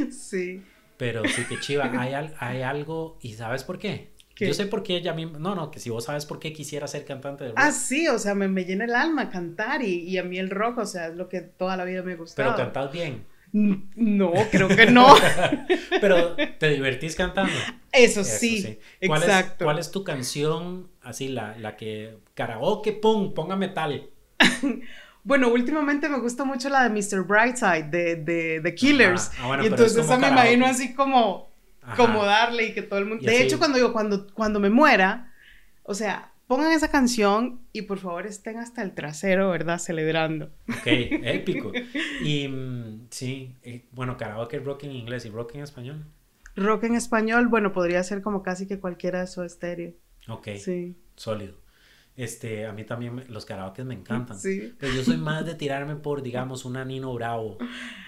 Sí. Pero sí que chiva, hay, hay algo, ¿y sabes por qué? ¿Qué? Yo sé por qué ella misma, no, no, que si vos sabes por qué quisiera ser cantante de rock. Ah, sí, o sea, me, me llena el alma cantar y, y a mí el rock, o sea, es lo que toda la vida me ha gustado. pero cantás bien. No, creo que no. Pero te divertís cantando. Eso Eso sí, ¿Cuál exacto. Es, ¿Cuál es tu canción, así, la, la que, karaoke, pum, póngame tal? Bueno, últimamente me gusta mucho la de Mr. Brightside, de, de The Killers. Ah, bueno, y entonces esa me imagino así como, Ajá. como darle y que todo el mundo... Y De así- hecho, cuando digo, cuando, cuando me muera, o sea, pongan esa canción y por favor estén hasta el trasero, ¿verdad? Celebrando. Ok, épico. Y mm, sí, eh, bueno, karaoke, rock en inglés y rock en español. Rock en español, bueno, podría ser como casi que cualquiera de su estéreo. Ok, Sí. sólido. Este, a mí también los karaoke me encantan. Sí. Pero yo soy más de tirarme por, digamos, una Nino Bravo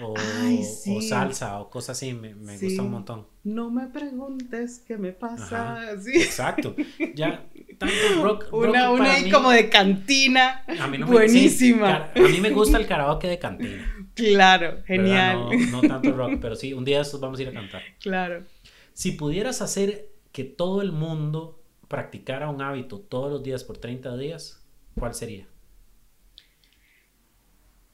o, Ay, o sí. salsa o cosas así, me, me Sí. gusta un montón. No me preguntes qué me pasa. Ajá. Sí. Exacto. Ya, tanto rock. rock Una, una para ahí mí- como de cantina. a mí no me- Buenísima. a mí me gusta el karaoke de cantina. Claro, genial. No, no tanto rock, pero sí, un día estos vamos a ir a cantar. Claro. Si pudieras hacer que todo el mundo practicara un hábito todos los días por 30 días, ¿cuál sería?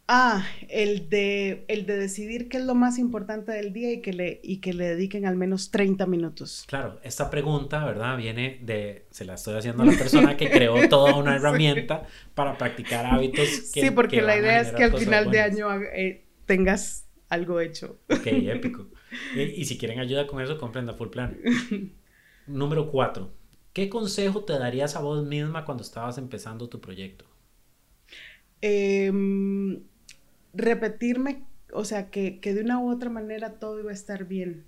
Ah, el de, el de decidir qué es lo más importante del día y que, le, y que le dediquen al menos 30 minutos. Claro, esta pregunta, ¿verdad? Viene de, se la estoy haciendo a la persona que creó toda una herramienta para practicar hábitos. Que, sí, porque que la idea es que al final de año eh, tengas algo hecho. Ok, épico. Y, y si quieren ayuda con eso, compren la Full Plan. Número 4. ¿Qué consejo te darías a vos misma cuando estabas empezando tu proyecto? Em, repetirme, o sea, que, que de una u otra manera todo iba a estar bien.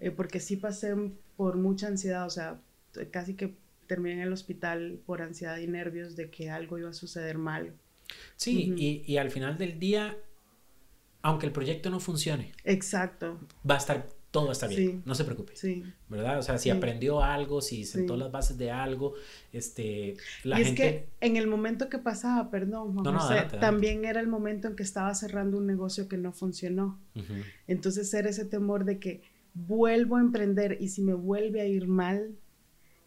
Eh, porque sí pasé por mucha ansiedad, o sea, casi que terminé en el hospital por ansiedad y nervios de que algo iba a suceder mal. Sí, y, y al final del día, aunque el proyecto no funcione, Exacto, va a estar, todo estar bien. Sí. No se preocupe. sí. ¿Verdad? O sea, si Sí. aprendió algo, si sentó las bases de algo, este, la y gente... es que en el momento que pasaba, perdón, Juan No, no, José, adelante, adelante. también era el momento en que estaba cerrando un negocio que no funcionó. Entonces era ese temor de que vuelvo a emprender y si me vuelve a ir mal,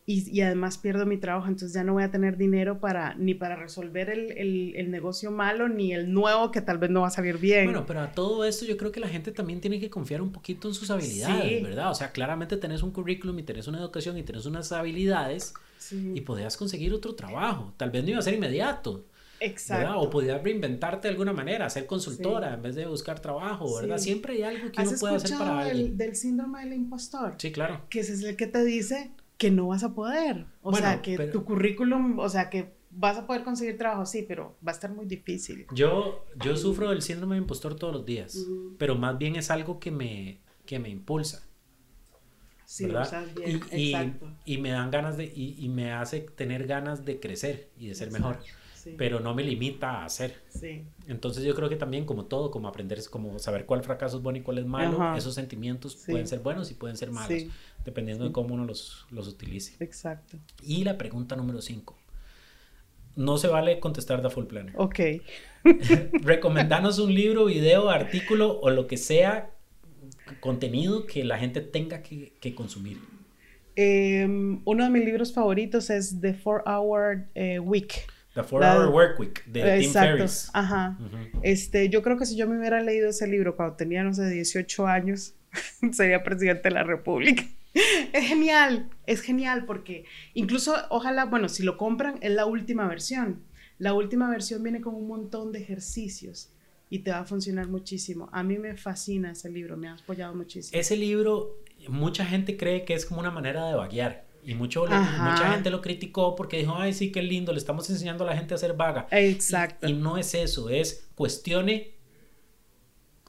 y, y, además pierdo mi trabajo, entonces ya no voy a tener dinero para ni para resolver el, el, el, negocio malo ni el nuevo que tal vez no va a salir bien. Bueno, pero a todo esto yo creo que la gente también tiene que confiar un poquito en sus habilidades, ¿verdad? O sea, claramente tenés un currículum y tenés una educación y tenés unas habilidades sí. y podías conseguir otro trabajo. Tal vez no iba a ser inmediato. Exacto. ¿verdad? O podías reinventarte de alguna manera, ser consultora en vez de buscar trabajo, ¿verdad? Siempre hay algo que uno puede hacer para alguien. Del, del síndrome del impostor. Sí, claro. Que ese es el que te dice que no vas a poder. O sea, que tu currículum, o sea, que vas a poder conseguir trabajo, sí, pero va a estar muy difícil. Yo, yo sufro del síndrome de impostor todos los días, pero más bien es algo que me, que me impulsa. Sí, ¿verdad? bien, y, exacto. Y, me dan ganas de, y, y, me hace tener ganas de crecer y de ser exacto. mejor. Sí. pero no me limita a hacer. Sí. Entonces yo creo que también como todo, como aprender, como saber cuál fracaso es bueno y cuál es malo, Ajá. esos sentimientos sí. pueden ser buenos y pueden ser malos, sí. dependiendo de cómo uno los, los utilice. Exacto. Y la pregunta número 5. No se vale contestar de Full Planner. Ok. Recomendanos un libro, video, artículo o lo que sea, contenido que la gente tenga que, que consumir. Eh, uno de mis libros favoritos es The Four Hour eh, Week. The Four la, Hour Work Week de exacto, Tim Ferriss. Ajá. Uh -huh. Este, yo creo que si yo me hubiera leído ese libro cuando tenía, no sé, 18 años, sería presidente de la República. Es genial, es genial porque incluso, ojalá, bueno, si lo compran, es la última versión. La última versión viene con un montón de ejercicios y te va a funcionar muchísimo. A mí me fascina ese libro, me ha apoyado muchísimo. Ese libro, mucha gente cree que es como una manera de vaguear. Y mucho, mucha gente lo criticó porque dijo, ay, sí, qué lindo, le estamos enseñando a la gente a ser vaga. Exacto. Y, y no es eso, es cuestione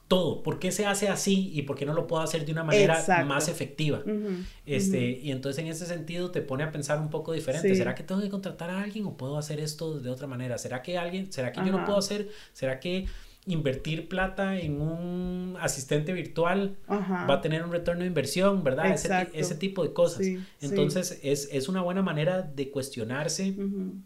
todo. ¿Por qué se hace así y por qué no lo puedo hacer de una manera Exacto. más efectiva? Uh -huh, este, uh -huh. Y entonces en ese sentido te pone a pensar un poco diferente. Sí. ¿Será que tengo que contratar a alguien o puedo hacer esto de otra manera? ¿Será que alguien, será que Ajá. yo lo puedo hacer? ¿Será que invertir plata en un asistente virtual Ajá. va a tener un retorno de inversión, ¿verdad? Ese, ese, tipo de cosas. Sí, Entonces sí. Es, es, una buena manera de cuestionarse uh -huh.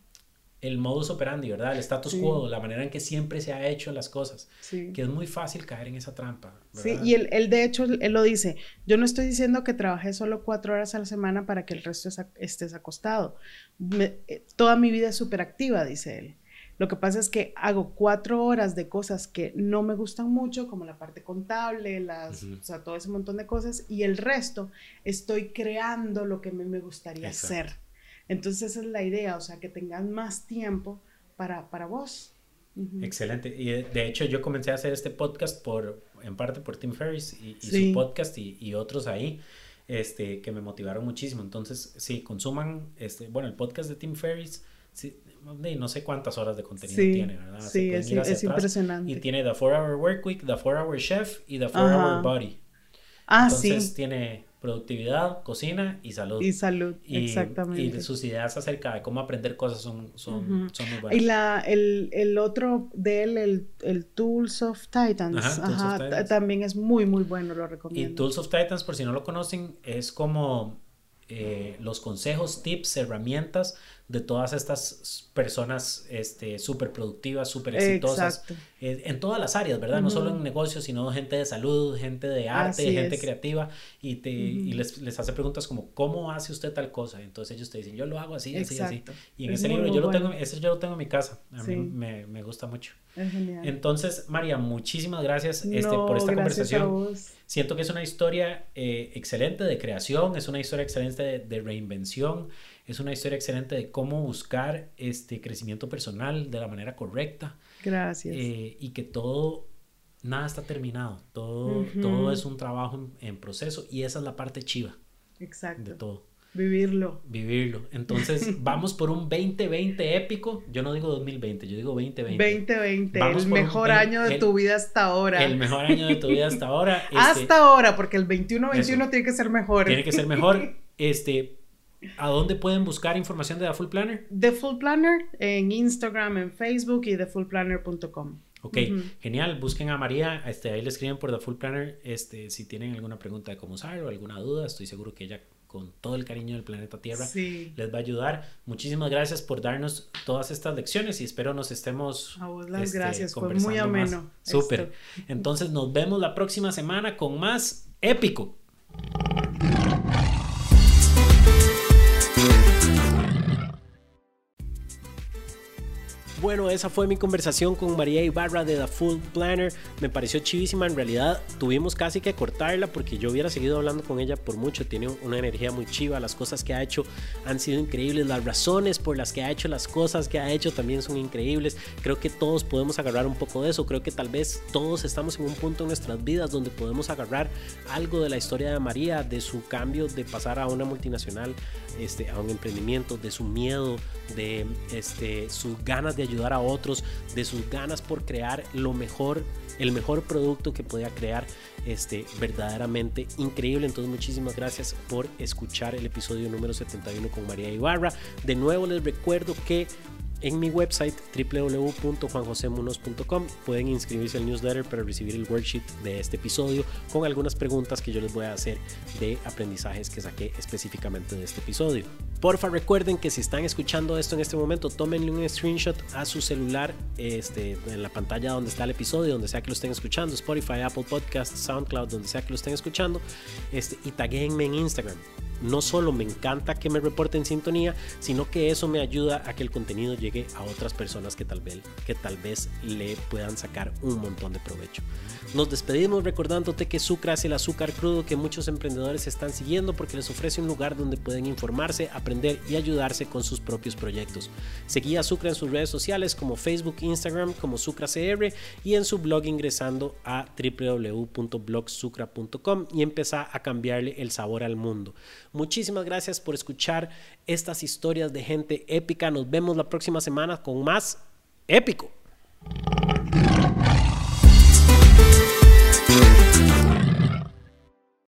El modus operandi, ¿verdad? El status sí. quo, la manera en que siempre se ha hecho las cosas. Que es muy fácil caer en esa trampa. ¿verdad? Sí, y él, él, de hecho, él lo dice, yo no estoy diciendo que trabajé solo cuatro horas a la semana para que el resto estés acostado. Me, eh, toda mi vida es súper activa, dice él. Lo que pasa es que hago cuatro horas de cosas que no me gustan mucho, como la parte contable, las, uh -huh. o sea, todo ese montón de cosas, y el resto estoy creando lo que me, me gustaría Exacto. hacer. Entonces esa es la idea, o sea, que tengas más tiempo para, para vos. Uh -huh. Excelente. Y de hecho yo comencé a hacer este podcast por, en parte por Tim Ferriss y, y sí. su podcast y, y otros ahí. Este, que me motivaron muchísimo. Entonces, sí, consuman, este, bueno, el podcast de Tim Ferriss, sí, no sé cuántas horas de contenido sí, tiene, ¿verdad? Sí, es, es impresionante. Y tiene The 4 Hour Work Week, The 4 Hour Chef y The 4 Hour Body. Ah, Entonces, sí. tiene productividad, cocina y salud. Y salud, y, exactamente. Y sus ideas acerca de cómo aprender cosas son, son, uh -huh. son muy buenas. Y la, el, el otro de él, el, el Tools of Titans, Ajá, Tools Ajá, of Titans. también es muy, muy bueno, lo recomiendo. Y Tools of Titans, por si no lo conocen, es como eh, los consejos, tips, herramientas de todas estas personas este, súper productivas, súper exitosas, eh, en todas las áreas, ¿verdad? Uh -huh. No solo en negocios, sino gente de salud, gente de arte, Así gente es. creativa, y, te, uh -huh. y les, les, hace preguntas como, ¿cómo hace usted tal cosa? Entonces ellos te dicen, yo lo hago así, así, así. Y en es ese libro, yo bueno. lo tengo, ese yo lo tengo en mi casa, a sí. mí me, me, gusta mucho. Es genial. Entonces, María, muchísimas gracias este, por esta conversación. Siento que es una historia eh, excelente de creación, es una historia excelente de, de reinvención, es una historia excelente de cómo buscar este crecimiento personal de la manera correcta. Gracias. Eh, y que todo, nada está terminado, todo, uh -huh. todo es un trabajo en, en, proceso y esa es la parte chiva. Exacto. De todo. Vivirlo. Vivirlo. Entonces, vamos por un 2020 épico. Yo no digo 2020, yo digo 2020. 2020, vamos el mejor un, año de el, tu vida hasta ahora. El mejor año de tu vida hasta ahora. Este, hasta ahora, porque el 21-21 tiene que ser mejor. Tiene que ser mejor. Este, ¿A dónde pueden buscar información de The Full Planner? The Full Planner en Instagram, en Facebook y thefullplanner.com. Ok, uh -huh. genial. Busquen a María, este, ahí le escriben por The Full Planner. Este, si tienen alguna pregunta de cómo usar o alguna duda, estoy seguro que ella con todo el cariño del planeta Tierra sí. les va a ayudar. Muchísimas gracias por darnos todas estas lecciones y espero nos estemos a vos las este, gracias, fue muy ameno. Súper. Entonces nos vemos la próxima semana con más épico. Bueno, esa fue mi conversación con María Ibarra de The Full Planner. Me pareció chivísima. En realidad, tuvimos casi que cortarla porque yo hubiera seguido hablando con ella por mucho. Tiene una energía muy chiva. Las cosas que ha hecho han sido increíbles. Las razones por las que ha hecho las cosas que ha hecho también son increíbles. Creo que todos podemos agarrar un poco de eso. Creo que tal vez todos estamos en un punto en nuestras vidas donde podemos agarrar algo de la historia de María, de su cambio de pasar a una multinacional, este, a un emprendimiento, de su miedo, de este, sus ganas de ayudar a otros, de sus ganas por crear lo mejor, el mejor producto que podía crear, este, verdaderamente increíble. Entonces, muchísimas gracias por escuchar el episodio número 71 con María Ibarra. De nuevo les recuerdo que en mi website www.juanjosemunos.com pueden inscribirse al newsletter para recibir el worksheet de este episodio con algunas preguntas que yo les voy a hacer de aprendizajes que saqué específicamente de este episodio. Porfa recuerden que si están escuchando esto en este momento, tómenle un screenshot a su celular este, en la pantalla donde está el episodio, donde sea que lo estén escuchando, Spotify, Apple Podcasts, SoundCloud, donde sea que lo estén escuchando, este, y taguenme en Instagram no solo me encanta que me reporten sintonía, sino que eso me ayuda a que el contenido llegue a otras personas que tal vez, que tal vez le puedan sacar un montón de provecho. Nos despedimos recordándote que Sucra es el azúcar crudo que muchos emprendedores están siguiendo porque les ofrece un lugar donde pueden informarse, aprender y ayudarse con sus propios proyectos. Seguí a Sucra en sus redes sociales como Facebook, Instagram como SucraCR y en su blog ingresando a www.blogsucra.com y empezar a cambiarle el sabor al mundo. Muchísimas gracias por escuchar estas historias de gente épica. Nos vemos la próxima semana con más épico.